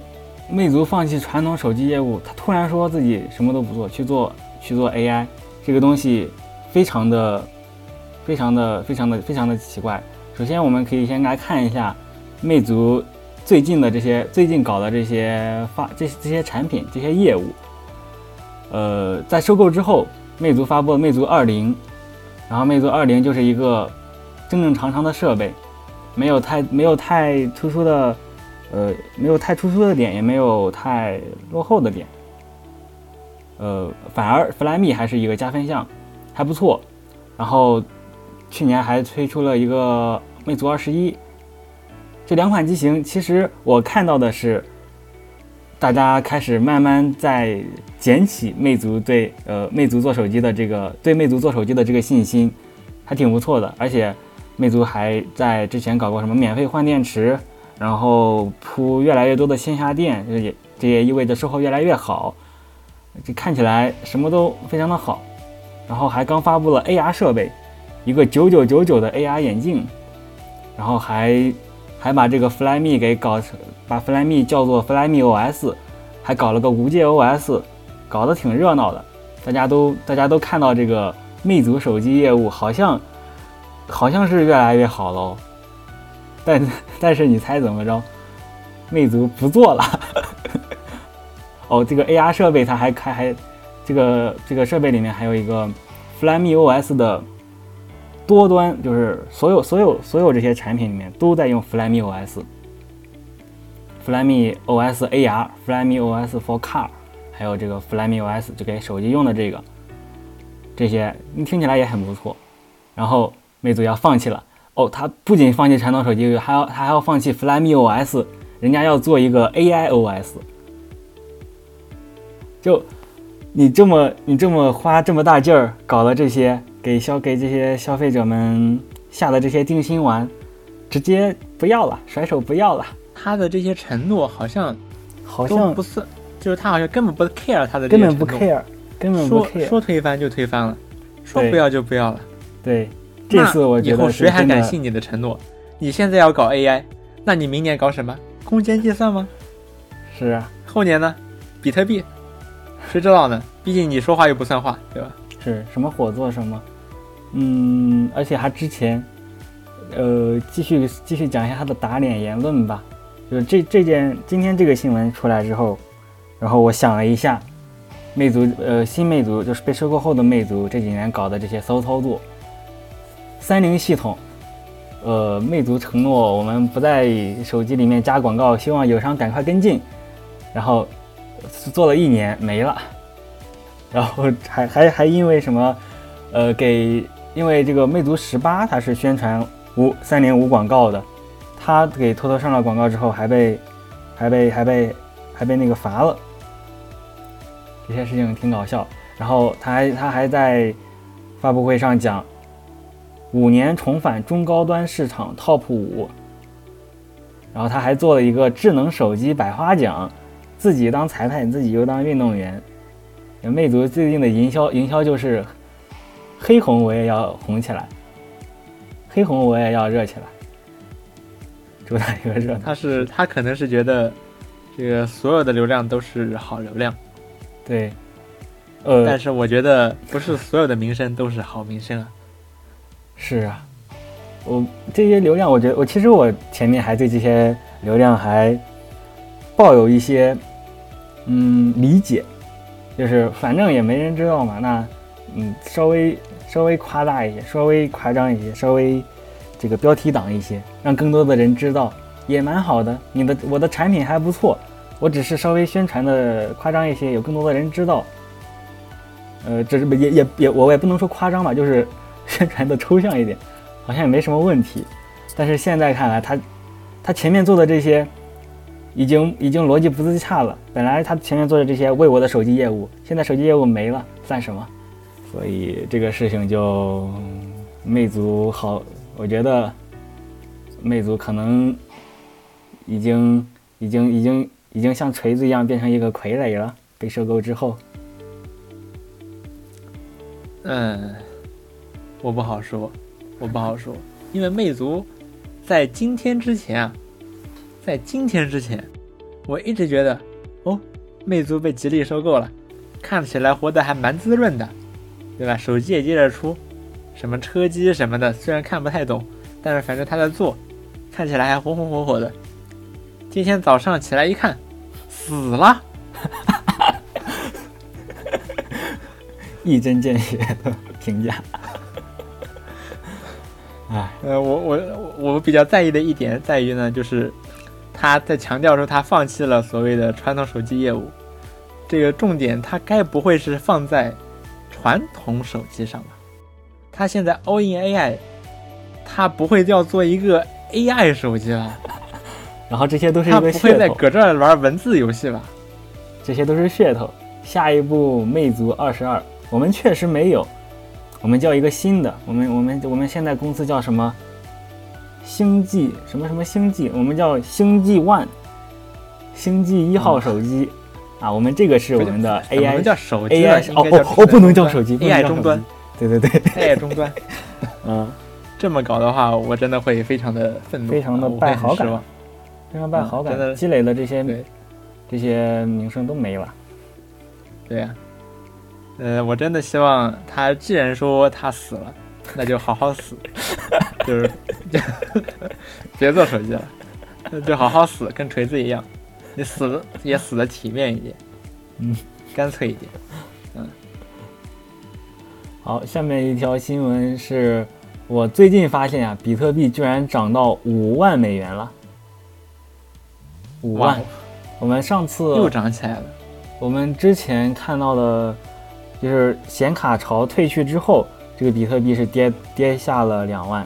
魅族放弃传统手机业务，他突然说自己什么都不做，去做去做 AI，这个东西非常的、非常的、非常的、非常的奇怪。首先，我们可以先来看一下魅族。最近的这些最近搞的这些发这这些产品这些业务，呃，在收购之后，魅族发布了魅族二零，然后魅族二零就是一个正正常常的设备，没有太没有太突出的，呃，没有太突出的点，也没有太落后的点，呃，反而 Flyme 还是一个加分项，还不错。然后去年还推出了一个魅族二十一。这两款机型，其实我看到的是，大家开始慢慢在捡起魅族对呃魅族做手机的这个对魅族做手机的这个信心，还挺不错的。而且魅族还在之前搞过什么免费换电池，然后铺越来越多的线下店，这也这也意味着售后越来越好。这看起来什么都非常的好。然后还刚发布了 AR 设备，一个九九九九的 AR 眼镜，然后还。还把这个 Flyme 给搞成，把 Flyme 叫做 Flyme OS，还搞了个无界 OS，搞得挺热闹的。大家都大家都看到这个魅族手机业务好像好像是越来越好喽。但但是你猜怎么着？魅族不做了。哦，这个 AR 设备它还开还这个这个设备里面还有一个 Flyme OS 的多端，就是所有所有所有这些产品里面都在用 Flyme OS。Flyme OS AR、Flyme OS for Car，还有这个 Flyme OS 就给手机用的这个，这些你听起来也很不错。然后魅族要放弃了，哦，它不仅放弃传统手机，还要它还要放弃 Flyme OS，人家要做一个 AI OS。就你这么你这么花这么大劲儿搞了这些，给消给这些消费者们下的这些定心丸，直接不要了，甩手不要了。他的这些承诺好像好像不是，就是他好像根本不 care 他的这根本不些承诺 care，根本不说 care。说推翻就推翻了，说不要就不要了。对，这次我那以后觉得是谁还敢信你的承诺？你现在要搞 AI，那你明年搞什么？空间计算吗？是啊，后年呢？比特币？谁知道呢？毕竟你说话又不算话，对吧？是什么火做什么。嗯，而且还之前，呃，继续继续讲一下他的打脸言论吧。就这这件今天这个新闻出来之后，然后我想了一下，魅族呃新魅族就是被收购后的魅族这几年搞的这些骚操作，三菱系统，呃，魅族承诺我们不在手机里面加广告，希望友商赶快跟进，然后做了一年没了，然后还还还因为什么，呃，给因为这个魅族十八它是宣传无三菱无广告的，他给偷偷上了广告之后还被还被还被还被那个罚了，这些事情挺搞笑。然后他还他还在发布会上讲，五年重返中高端市场 TOP 五，然后他还做了一个智能手机百花奖，自己当裁判，自己又当运动员。魅族最近的营销营销就是黑红我也要红起来，黑红我也要热起来，主打一个热闹。他是他可能是觉得这个所有的流量都是好流量，对，呃，但是我觉得不是所有的名声都是好名声啊。是啊，我这些流量，我觉得我其实我前面还对这些流量还抱有一些嗯理解，就是反正也没人知道嘛，那嗯稍微稍微夸大一些，稍微夸张一些，稍微这个标题党一些，让更多的人知道也蛮好的。你的我的产品还不错，我只是稍微宣传的夸张一些，有更多的人知道。呃，这是也也也我也不能说夸张吧，就是宣传的抽象一点，好像也没什么问题。但是现在看来，他他前面做的这些已经已经逻辑不自洽了。本来他前面做的这些为我的手机业务，现在手机业务没了，算什么？所以这个事情就魅族好，我觉得魅族可能已经已经已经已经像锤子一样变成一个傀儡了。被收购之后，嗯，我不好说，我不好说，因为魅族在今天之前啊，在今天之前，我一直觉得，哦，魅族被吉利收购了，看起来活得还蛮滋润的，对吧？手机也接着出，什么车机什么的，虽然看不太懂，但是反正他在做，看起来还红红火火的。今天早上起来一看，死了。一针见血的评价。哎，呃，我我我比较在意的一点在于呢，就是他在强调说他放弃了所谓的传统手机业务，这个重点他该不会是放在传统手机上吧？他现在 all in AI，他不会要做一个 AI 手机了？然后这些都是一他不会个噱头，在搁这儿玩文字游戏吧？这些都是噱头。下一步魅族二十二，我们确实没有，我们叫一个新的，我们我们我们现在公司叫什么？星际什么什么星际，我们叫星际 One，星际一号手机、啊，我们这个是我们的 AI 能叫手机 AI 哦哦哦，不能叫手机 AI 终端机对对对，他也终端。嗯，这么搞的话，我真的会非常的愤怒，非常的会败好感。非常败好感，的积累的这些对这些名声都没了。对呀、呃，我真的希望他既然说他死了，那就好好死，就是就 别做手机了，就好好死，跟锤子一样，你死的也死的体面一点，嗯，干脆一点。好，下面一条新闻是我最近发现啊，比特币居然涨到五万美元了。五万，我们上次又涨起来了。我们之前看到的，就是显卡潮退去之后，这个比特币是跌跌下了两万。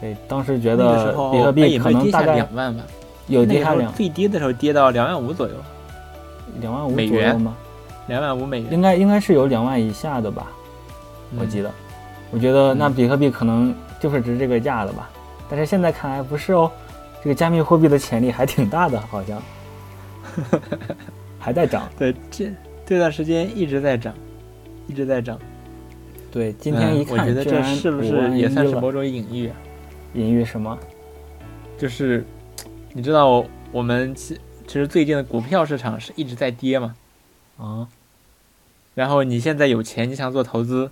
对，当时觉得比特哎币可能大概两万吧，有跌下两最低的时候跌到两万五左右，两万五左右吗？两万五美元。应该应该是有两万以下的吧，我记得。得。我觉得那嗯比特币可能就是值这个价的吧，但是现在看来不是哦，这个加密货币的潜力还挺大的，好像 还在涨。对，这这段时间一直在涨，一直在涨。对，今天一嗯我看，觉得这是不是也算是某种隐喻啊？隐喻什么？就是你知道我我们其其实最近的股票市场是一直在跌嘛，啊？然后你现在有钱，你想做投资，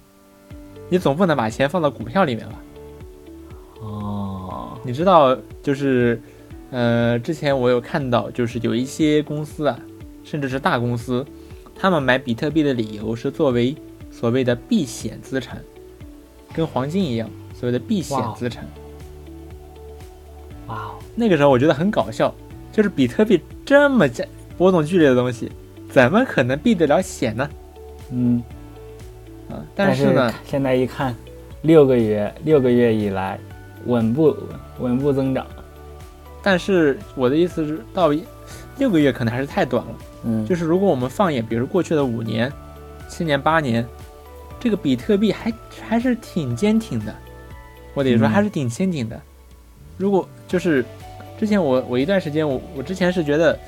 你总不能把钱放到股票里面吧？哦，你知道，就是，呃，之前我有看到，就是有一些公司啊，甚至是大公司，他们买比特币的理由是作为所谓的避险资产，跟黄金一样，所谓的避险资产。哇哦，那个时候我觉得很搞笑，就是比特币这么价波动剧烈的东西，怎么可能避得了险呢？嗯，啊，但是呢，现在一看，六个月六个月以来，稳步稳步增长。但是我的意思是，到六个月可能还是太短了。嗯，就是如果我们放眼，比如过去的五年、七年、八年，这个比特币还还是挺坚挺的，我得说嗯还是挺坚挺的。如果就是之前我我一段时间我我之前是觉得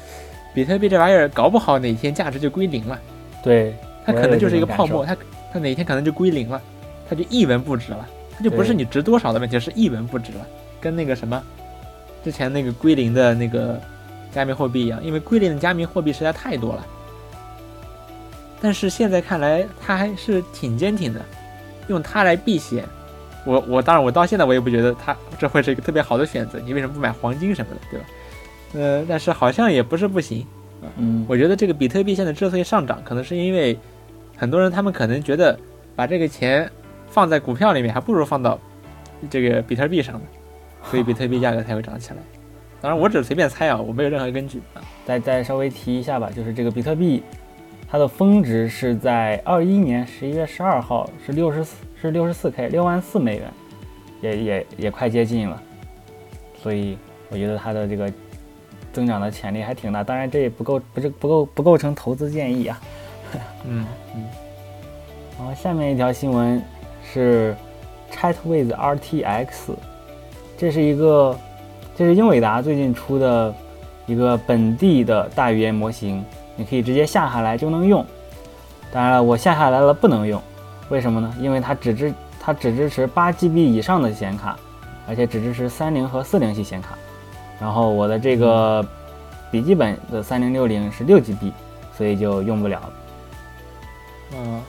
比特币这玩意儿搞不好哪天价值就归零了，对，它可能就是一个泡沫，它它哪天可能就归零了，它就一文不值了，它就不是你值多少的问题，是一文不值了，跟那个什么之前那个归零的那个加密货币一样，因为归零的加密货币实在太多了。但是现在看来，它还是挺坚挺的，用它来避险。我我当然我到现在我也不觉得它这会是一个特别好的选择，你为什么不买黄金什么的，对吧？呃，但是好像也不是不行。嗯，我觉得这个比特币现在之所以上涨，可能是因为很多人他们可能觉得把这个钱放在股票里面，还不如放到这个比特币上呢，所以比特币价格才会涨起来。当然，我只是随便猜啊，我没有任何根据啊。再再稍微提一下吧，就是这个比特币，它的峰值是在二一年十一月十二号，是六十四是六十四 K 六万四美元，也也也快接近了，所以我觉得它的这个增长的潜力还挺大。当然，这也不够不是不够不构成投资建议啊。嗯 嗯，然后下面一条新闻是 Chat with RTX，这是一个这是英伟达最近出的一个本地的大语言模型，你可以直接下下来就能用。当然了，我下下来了不能用，为什么呢？因为它只支它只支持八 GB 以上的显卡，而且只支持三零和四零系显卡。然后我的这个笔记本的三零六零是六 GB，所以就用不了了。嗯，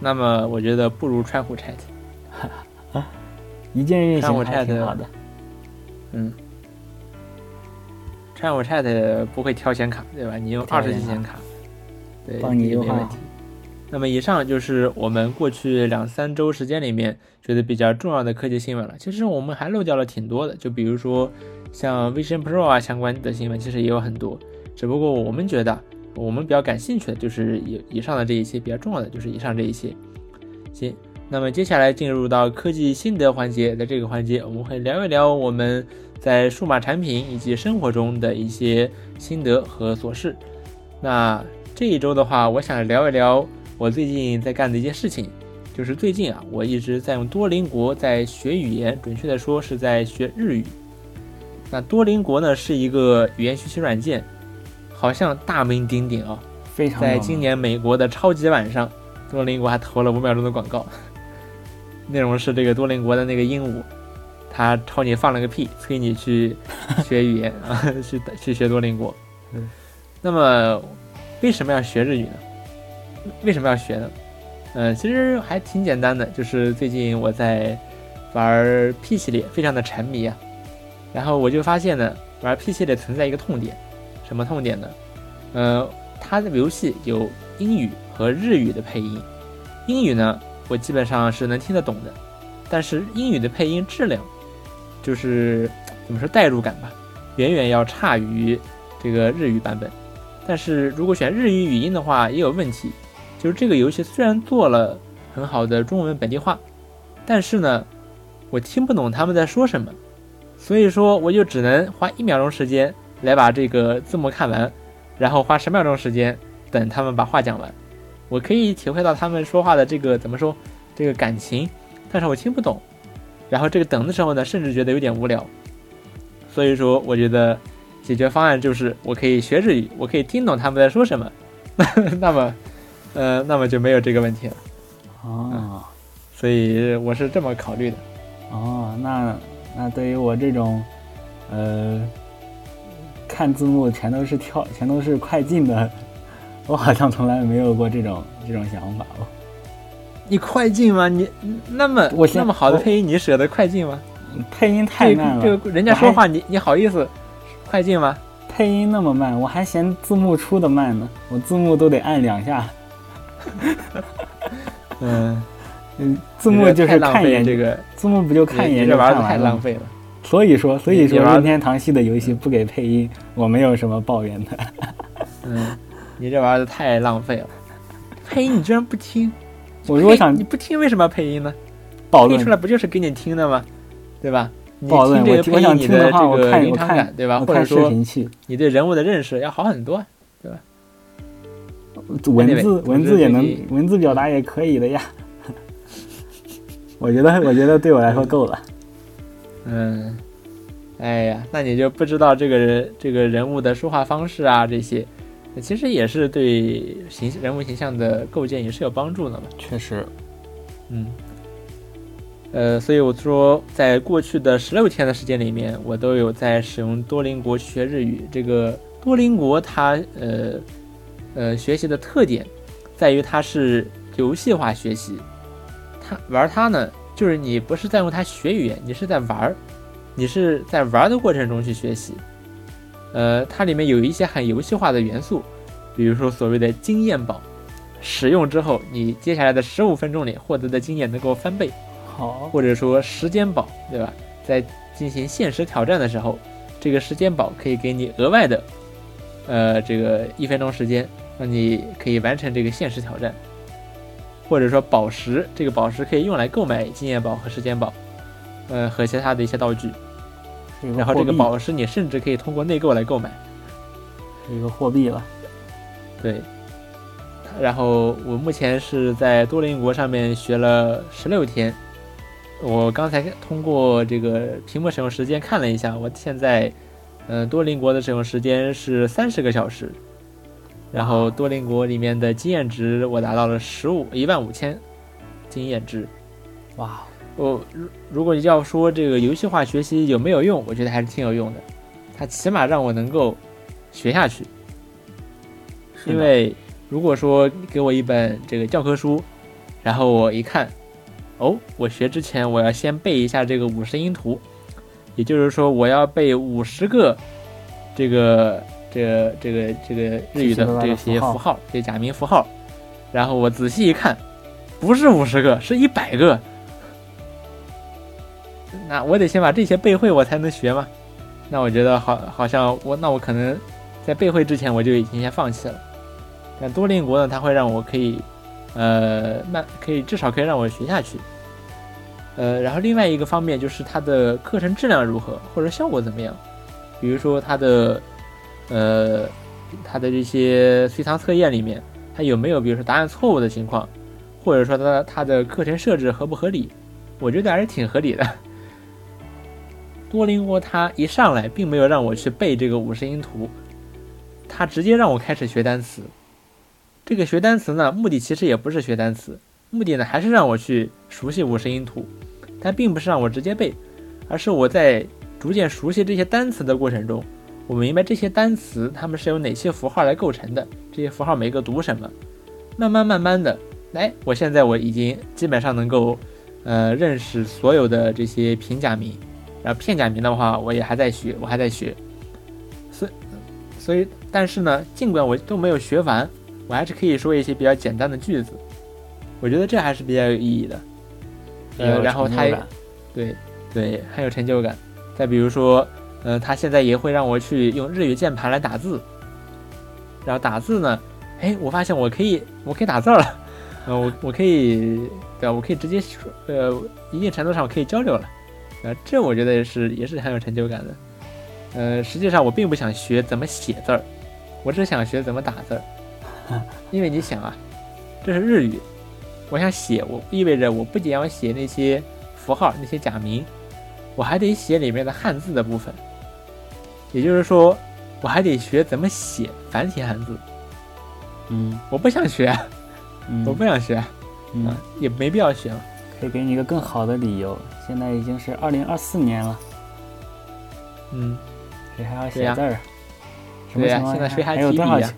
那么我觉得不如川虎 Chat。一键运行还挺好的。嗯，川虎 Chat 不会挑显卡，对吧？你用二十 G 显卡，对，帮你优化没问题。那么以上就是我们过去两三周时间里面觉得比较重要的科技新闻了。其实我们还漏掉了挺多的，就比如说像 Vision Pro 啊相关的新闻，其实也有很多。只不过我们觉得我们比较感兴趣的就是以以上的这一些比较重要的，就是以上这一些。行，那么接下来进入到科技心得环节，在这个环节我们会聊一聊我们在数码产品以及生活中的一些心得和琐事。那这一周的话，我想聊一聊我最近在干的一件事情，就是最近啊，我一直在用多邻国在学语言，准确的说是在学日语。那多邻国呢是一个语言学习软件，好像大名鼎鼎啊，非常在今年美国的超级晚上，多邻国还投了五秒钟的广告，内容是这个多邻国的那个鹦鹉，它朝你放了个屁，催你去学语言啊，去去学多邻国。嗯，那么为什么要学日语呢？为什么要学呢？嗯、其实还挺简单的，就是最近我在玩 P 系列，非常的沉迷啊。然后我就发现呢，玩 P 系列存在一个痛点，什么痛点呢？呃，它的游戏有英语和日语的配音，英语呢我基本上是能听得懂的，但是英语的配音质量，就是怎么说代入感吧，远远要差于这个日语版本。但是如果选日语语音的话，也有问题，就是这个游戏虽然做了很好的中文本地化，但是呢，我听不懂他们在说什么，所以说我就只能花一秒钟时间来把这个字幕看完，然后花十秒钟时间等他们把话讲完。我可以体会到他们说话的这个怎么说这个感情，但是我听不懂。然后这个等的时候呢，甚至觉得有点无聊。所以说，我觉得。解决方案就是我可以学日语，我可以听懂他们在说什么，那么，呃，那么就没有这个问题了。哦，所以我是这么考虑的。哦，那那对于我这种，呃，看字幕全都是跳，全都是快进的，我好像从来没有过这种这种想法哦。你快进吗？你那么我那么好的配音，你舍得快进吗？配音太慢了，这个人家说话，你你好意思？快进吗？配音那么慢，我还嫌字幕出的慢呢。我字幕都得按两下。嗯嗯，字幕就是看一眼这个字幕不就看一眼这玩意儿太浪费了。所以说，所以说任天堂系的游戏不给配音，我没有什么抱怨的。嗯，你这玩意儿太浪费了。配音你居然不听？我如果想你不听，为什么要配音呢？配出来不就是给你听的吗？对吧？暴论，我我想听的话，我看临场感，对吧？或者说你对人物的认识要好很多，对吧？文字文字也能文字表达也可以的呀。我觉得我觉得对我来说够了。嗯，哎呀，那你就不知道这个人这个人物的说话方式啊，这些其实也是对形人物形象的构建也是有帮助的嘛。确实，嗯。呃，所以我说，在过去的十六天的时间里面，我都有在使用多邻国学日语。这个多邻国它呃呃学习的特点，在于它是游戏化学习。它玩它呢，就是你不是在用它学语言，你是在玩儿，你是在玩的过程中去学习。呃，它里面有一些很游戏化的元素，比如说所谓的经验宝，使用之后，你接下来的十五分钟里获得的经验能够翻倍。好，或者说时间宝，对吧？在进行限时挑战的时候，这个时间宝可以给你额外的，呃，这个一分钟时间，让你可以完成这个限时挑战。或者说宝石，这个宝石可以用来购买经验宝和时间宝，呃，和其他的一些道具。然后这个宝石你甚至可以通过内购来购买，一个货币了。对。然后我目前是在多邻国上面学了十六天。我刚才通过这个屏幕使用时间看了一下，我现在，嗯，多邻国的使用时间是三十个小时，然后多邻国里面的经验值我达到了十五一万五千经验值。哇！我如如果要说这个游戏化学习有没有用，我觉得还是挺有用的，它起码让我能够学下去，因为如果说给我一本这个教科书，然后我一看。哦，我学之前我要先背一下这个五十音图，也就是说我要背五十个这个这个这个这个日语的这些符号，这些假名符号。然后我仔细一看，不是五十个，是一百个。那我得先把这些背会，我才能学嘛？那我觉得好，好像我那我可能在背会之前我就已经先放弃了。但多邻国呢，它会让我可以。呃，慢可以至少可以让我学下去。呃，然后另外一个方面就是它的课程质量如何，或者效果怎么样？比如说它的，呃，他的这些随堂测验里面，他有没有比如说答案错误的情况，或者说他他的课程设置合不合理？我觉得还是挺合理的。多邻国它一上来并没有让我去背这个五十音图，他直接让我开始学单词。这个学单词呢，目的其实也不是学单词，目的呢还是让我去熟悉五十音图，但并不是让我直接背，而是我在逐渐熟悉这些单词的过程中，我明白这些单词它们是由哪些符号来构成的，这些符号每个读什么，慢慢慢慢的，哎，我现在我已经基本上能够，呃，认识所有的这些平假名，然后片假名的话，我也还在学，我还在学，所以，所以。但是呢，尽管我都没有学完，我还是可以说一些比较简单的句子。我觉得这还是比较有意义的。呃，然后他，对对，很有成就感。再比如说，呃，他现在也会让我去用日语键盘来打字。然后打字呢，哎，我发现我可以，我可以打字了。呃，我我可以，对吧？我可以直接说，呃，一定程度上我可以交流了。呃，这我觉得也是也是很有成就感的。呃，实际上我并不想学怎么写字儿，我只想学怎么打字儿。因为你想啊，这是日语。我想写，我意味着我不仅要写那些符号、那些假名，我还得写里面的汉字的部分。也就是说，我还得学怎么写繁体汉字。嗯，我不想学，嗯我不想学，嗯，也没必要学了。可以给你一个更好的理由。现在已经是二零二四年了，嗯，谁还要写字儿？什么情况下现在谁还还有多少？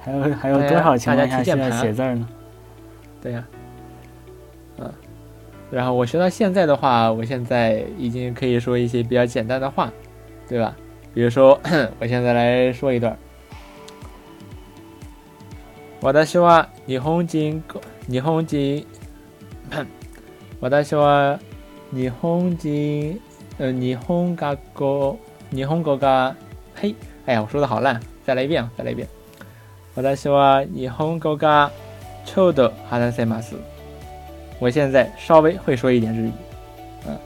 还有还有多少情况下需要写字儿呢？对呀、啊，然后我学到现在的话，我现在已经可以说一些比较简单的话，对吧？比如说，我现在来说一段。私は日本人こ日本人私は日本人呃日本学校日本語が嘿，哎呀，我说的好烂，再来一遍，再来一遍。私は日本語がちょうど話せます。我现在稍微会说一点日语，嗯，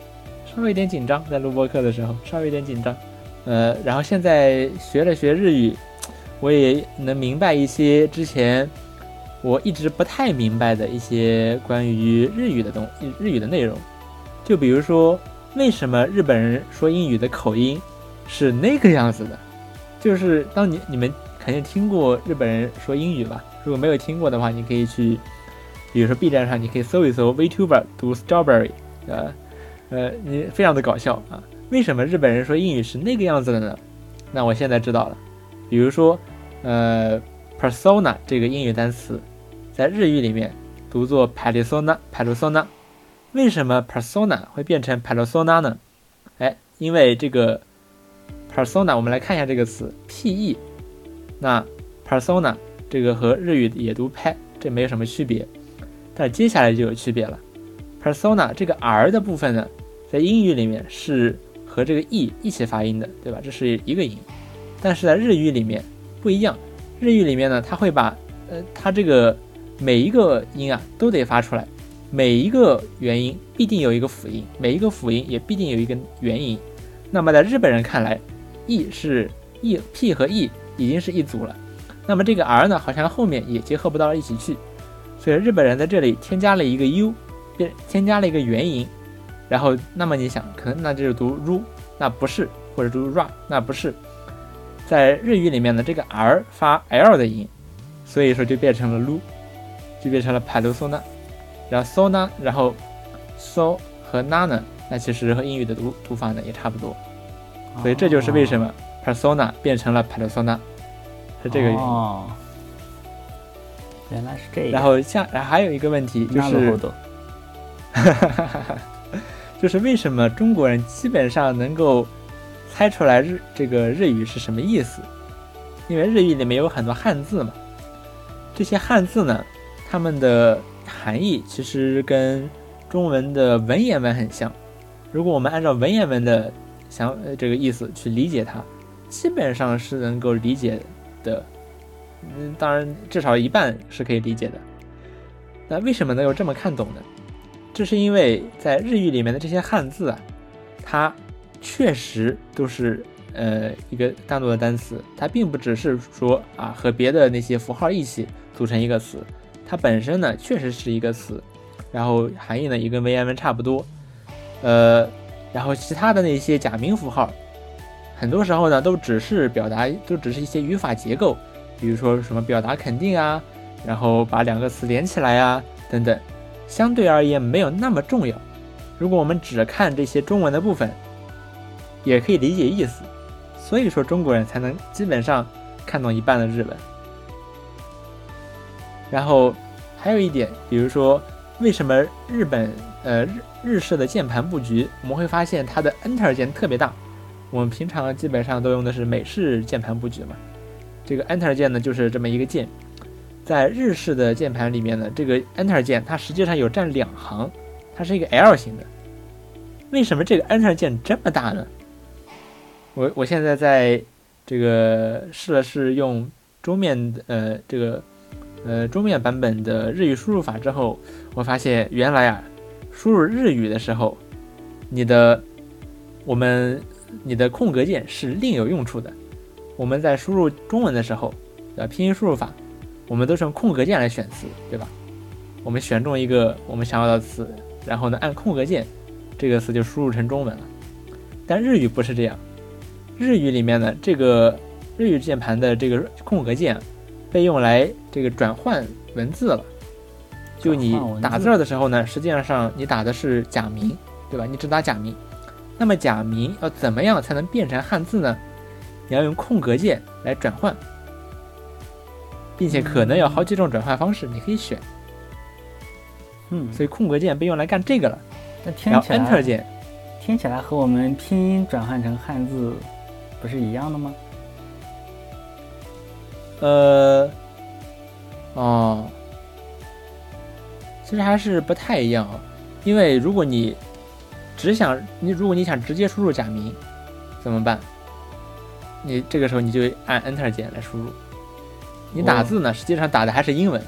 稍微有点紧张，在录播课的时候稍微有点紧张， 呃，然后现在学了学日语，我也能明白一些之前我一直不太明白的一些关于日语的东日语的内容，就比如说为什么日本人说英语的口音是那个样子的，就是当你你们肯定听过日本人说英语吧？如果没有听过的话，你可以去，比如说 B 站上，你可以搜一搜 VTuber 读 Strawberry，呃，呃，你非常的搞笑啊！为什么日本人说英语是那个样子的呢？那我现在知道了，比如说，呃，persona 这个英语单词，在日语里面读作 persona，persona，为什么 persona 会变成 persona 呢？哎，因为这个 persona，我们来看一下这个词 pe，那 persona 这个和日语也读 p，这没有什么区别，但接下来就有区别了。persona 这个 r 的部分呢，在英语里面是和这个 e 一起发音的，对吧？这是一个音，但是在日语里面不一样。日语里面呢，它会把呃，它这个每一个音啊都得发出来，每一个元音必定有一个辅音，每一个辅音也必定有一个元音。那么在日本人看来，e 是 e p 和 e 已经是一组了，那么这个 r 呢，好像后面也结合不到一起去，所以日本人在这里添加了一个 u，变添加了一个元音，然后那么你想，可能那就是读 ru，那不是，或者读 ra，那不是，在日语里面呢，这个 r 发 l 的音，所以说就变成了 lu，就变成了 p a l u s o n a 然后 so 呢，然后 so 和 na 呢，那其实和英语的读读法呢也差不多，所以这就是为什么 persona 变成了 persona，是这个原因。哦，原来是这样。然后下，然后还有一个问题就なる是ほ，ど 就是为什么中国人基本上能够猜出来日这个日语是什么意思？因为日语里面有很多汉字嘛，这些汉字呢，它们的含义其实跟中文的文言文很像。如果我们按照文言文的想这个意思去理解它，基本上是能够理解的。嗯，当然至少一半是可以理解的。那为什么能够这么看懂呢？这是因为在日语里面的这些汉字啊，它确实都是呃一个单独的单词，它并不只是说啊和别的那些符号一起组成一个词，它本身呢确实是一个词，然后含义呢也跟文言文差不多，呃，然后其他的那些假名符号，很多时候呢都只是表达，都只是一些语法结构，比如说什么表达肯定啊，然后把两个词连起来啊等等。相对而言没有那么重要。如果我们只看这些中文的部分，也可以理解意思。所以说中国人才能基本上看懂一半的日文。然后还有一点，比如说为什么日本呃日日式的键盘布局，我们会发现它的 Enter 键特别大。我们平常基本上都用的是美式键盘布局嘛，这个 Enter 键呢就是这么一个键，在日式的键盘里面呢，这个 Enter 键它实际上有占两行，它是一个 L 型的。为什么这个 Enter 键这么大呢？我我现在在这个试了试用桌面呃这个呃桌面版本的日语输入法之后，我发现原来啊，输入日语的时候，你的我们你的空格键是另有用处的。我们在输入中文的时候，呃，拼音输入法，我们都是用空格键来选词，对吧？我们选中一个我们想要的词，然后呢按空格键，这个词就输入成中文了。但日语不是这样，日语里面呢，这个日语键盘的这个空格键被用来这个转换文字了。就你打字的时候呢，实际上你打的是假名，对吧？你只打假名。那么假名要怎么样才能变成汉字呢？你要用空格键来转换，并且可能有好几种转换方式，你可以选。嗯，所以空格键被用来干这个了。那听起来 Enter 键，听起来和我们拼音转换成汉字不是一样的吗？呃，哦，其实还是不太一样啊。因为如果你只想你，如果你想直接输入假名，怎么办？你这个时候你就按 Enter 键来输入。你打字呢，实际上打的还是英文，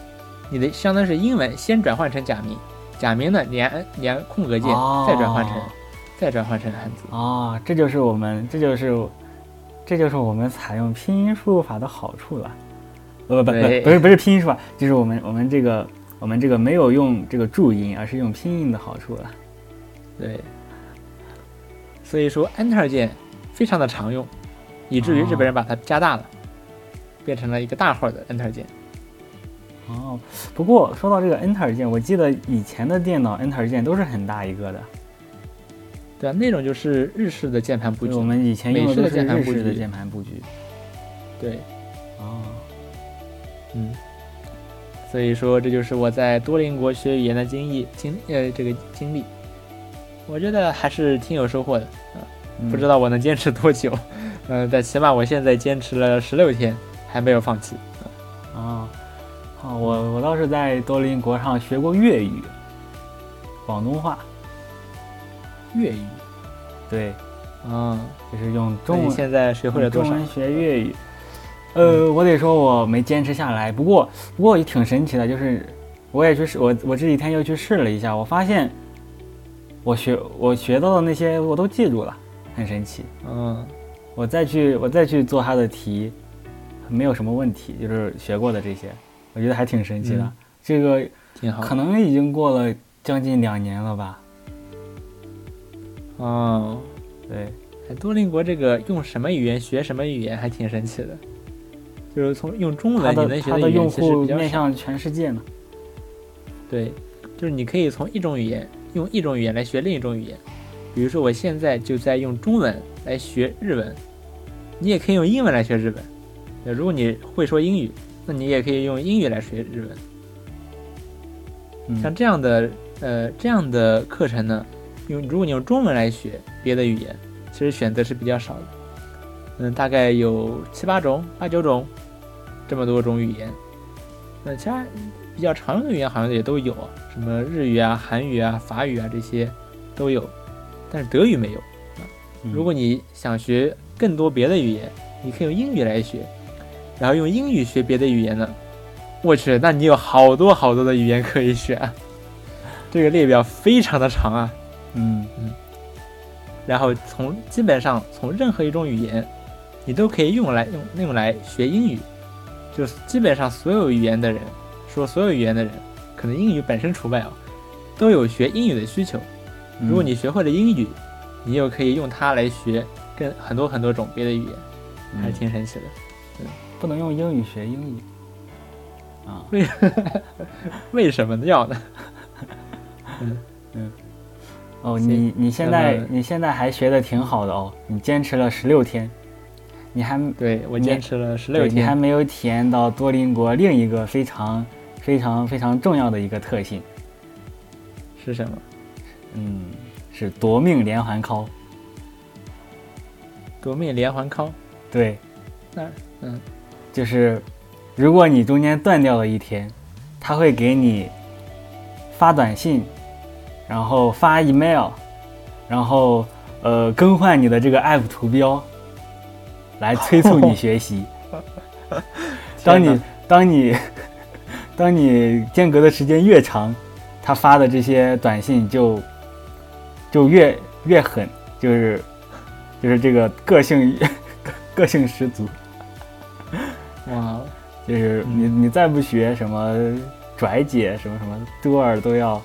你的相当于是英文先转换成假名，假名呢你按你按空格键哦再转换成、再转换成汉字。哦，这就是我们，这就是，这就是我们采用拼音输入法的好处了。呃，不不不是不是拼音输入法，就是我们我们这个我们这个没有用这个注音，而是用拼音的好处了。对，所以说 Enter 键非常的常用，以至于日本人把它加大了，变成了一个大号的 Enter 键。哦，不过说到这个 Enter 键，我记得以前的电脑 Enter 键都是很大一个的，对啊，那种就是日式的键盘布局。我们以前用的都是日式的键盘布局。对，哦，嗯，所以说这就是我在多邻国学语言的经历经呃这个经历，我觉得还是挺有收获的。不知道道我能坚持多久，嗯、但起码我现在坚持了十六天，还没有放弃。啊，好，我我倒是在多邻国上学过粤语、广东话，粤语，对，嗯，就是用中文现在学会了多少？中文学粤语。呃，我得说我没坚持下来，不过不过也挺神奇的，就是我也去试，我我这几天又去试了一下，我发现我学我学到的那些我都记住了，很神奇。嗯，我再去我再去做他的题，没有什么问题，就是学过的这些，我觉得还挺神奇的。嗯这个挺好。可能已经过了将近两年了吧？哦，对，哎多邻国这个用什么语言学什么语言还挺神奇的，就是从用中文你能学的能学语言用户其实比较。面向全世界呢。对，就是你可以从一种语言用一种语言来学另一种语言，比如说我现在就在用中文来学日文，你也可以用英文来学日文。呃如果你会说英语，那你也可以用英语来学日文。像嗯，这样的呃这样的课程呢，用如果你用中文来学别的语言，其实选择是比较少的，嗯，大概有七八种、八九种这么多种语言。那其他比较常用的语言好像也都有啊，什么日语啊、韩语啊、法语啊这些都有，但是德语没有。嗯如果你想学更多别的语言，你可以用英语来学，然后用英语学别的语言呢，我去，那你有好多好多的语言可以选啊，这个列表非常的长啊。嗯。嗯。然后从基本上从任何一种语言，你都可以用来用用来学英语，就是基本上所有语言的人，说所有语言的人，可能英语本身除外啊，都有学英语的需求。嗯。如果你学会了英语，你又可以用它来学跟很多很多种别的语言，还是嗯。挺神奇的。不能用英语学英语啊。为 为什么要呢？嗯 嗯哦，你你现在你现在还学的挺好的哦，你坚持了十六天，你还对我坚持了十六天你还，没有体验到多邻国另一个非常非常非常重要的一个特性，是什么？嗯，是夺命连环 call。夺命连环 call。对，那嗯，就是如果你中间断掉了一天，他会给你发短信，然后发 email，然后呃更换你的这个 app 图标，来催促你学习。当你当你 当你间隔的时间越长，他发的这些短信就就越越狠，就是就是这个个性 个性十足。哇，就是你你再不学什么拽姐什么什么多尔都要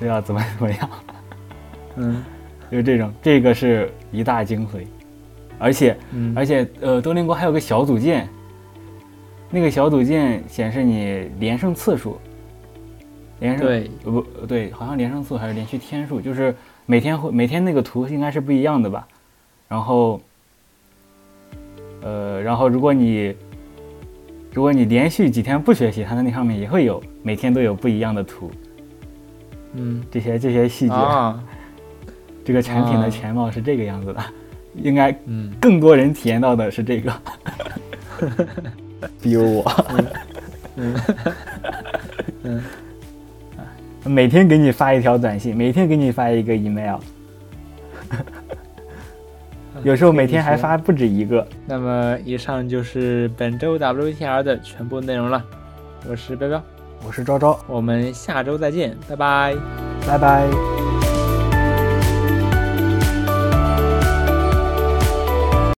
都要怎么怎么样，嗯。就这种，这个是一大精髓，而且嗯，而且呃，多邻国还有个小组件，那个小组件显示你连胜次数，连胜不呃对，好像连胜次数还是连续天数，就是每天会每天那个图应该是不一样的吧，然后呃然后如果你如果你连续几天不学习，它的那上面也会有每天都有不一样的图，嗯。这些这些细节，啊，这个产品啊。的全貌是这个样子的，应该嗯更多人体验到的是这个，比如我，嗯。嗯，每天给你发一条短信，每天给你发一个 email，有时候每天还发不止一个。那么以上就是本周 WTR 的全部内容了。我是彪彪，我是昭昭，我们下周再见，拜拜。拜拜。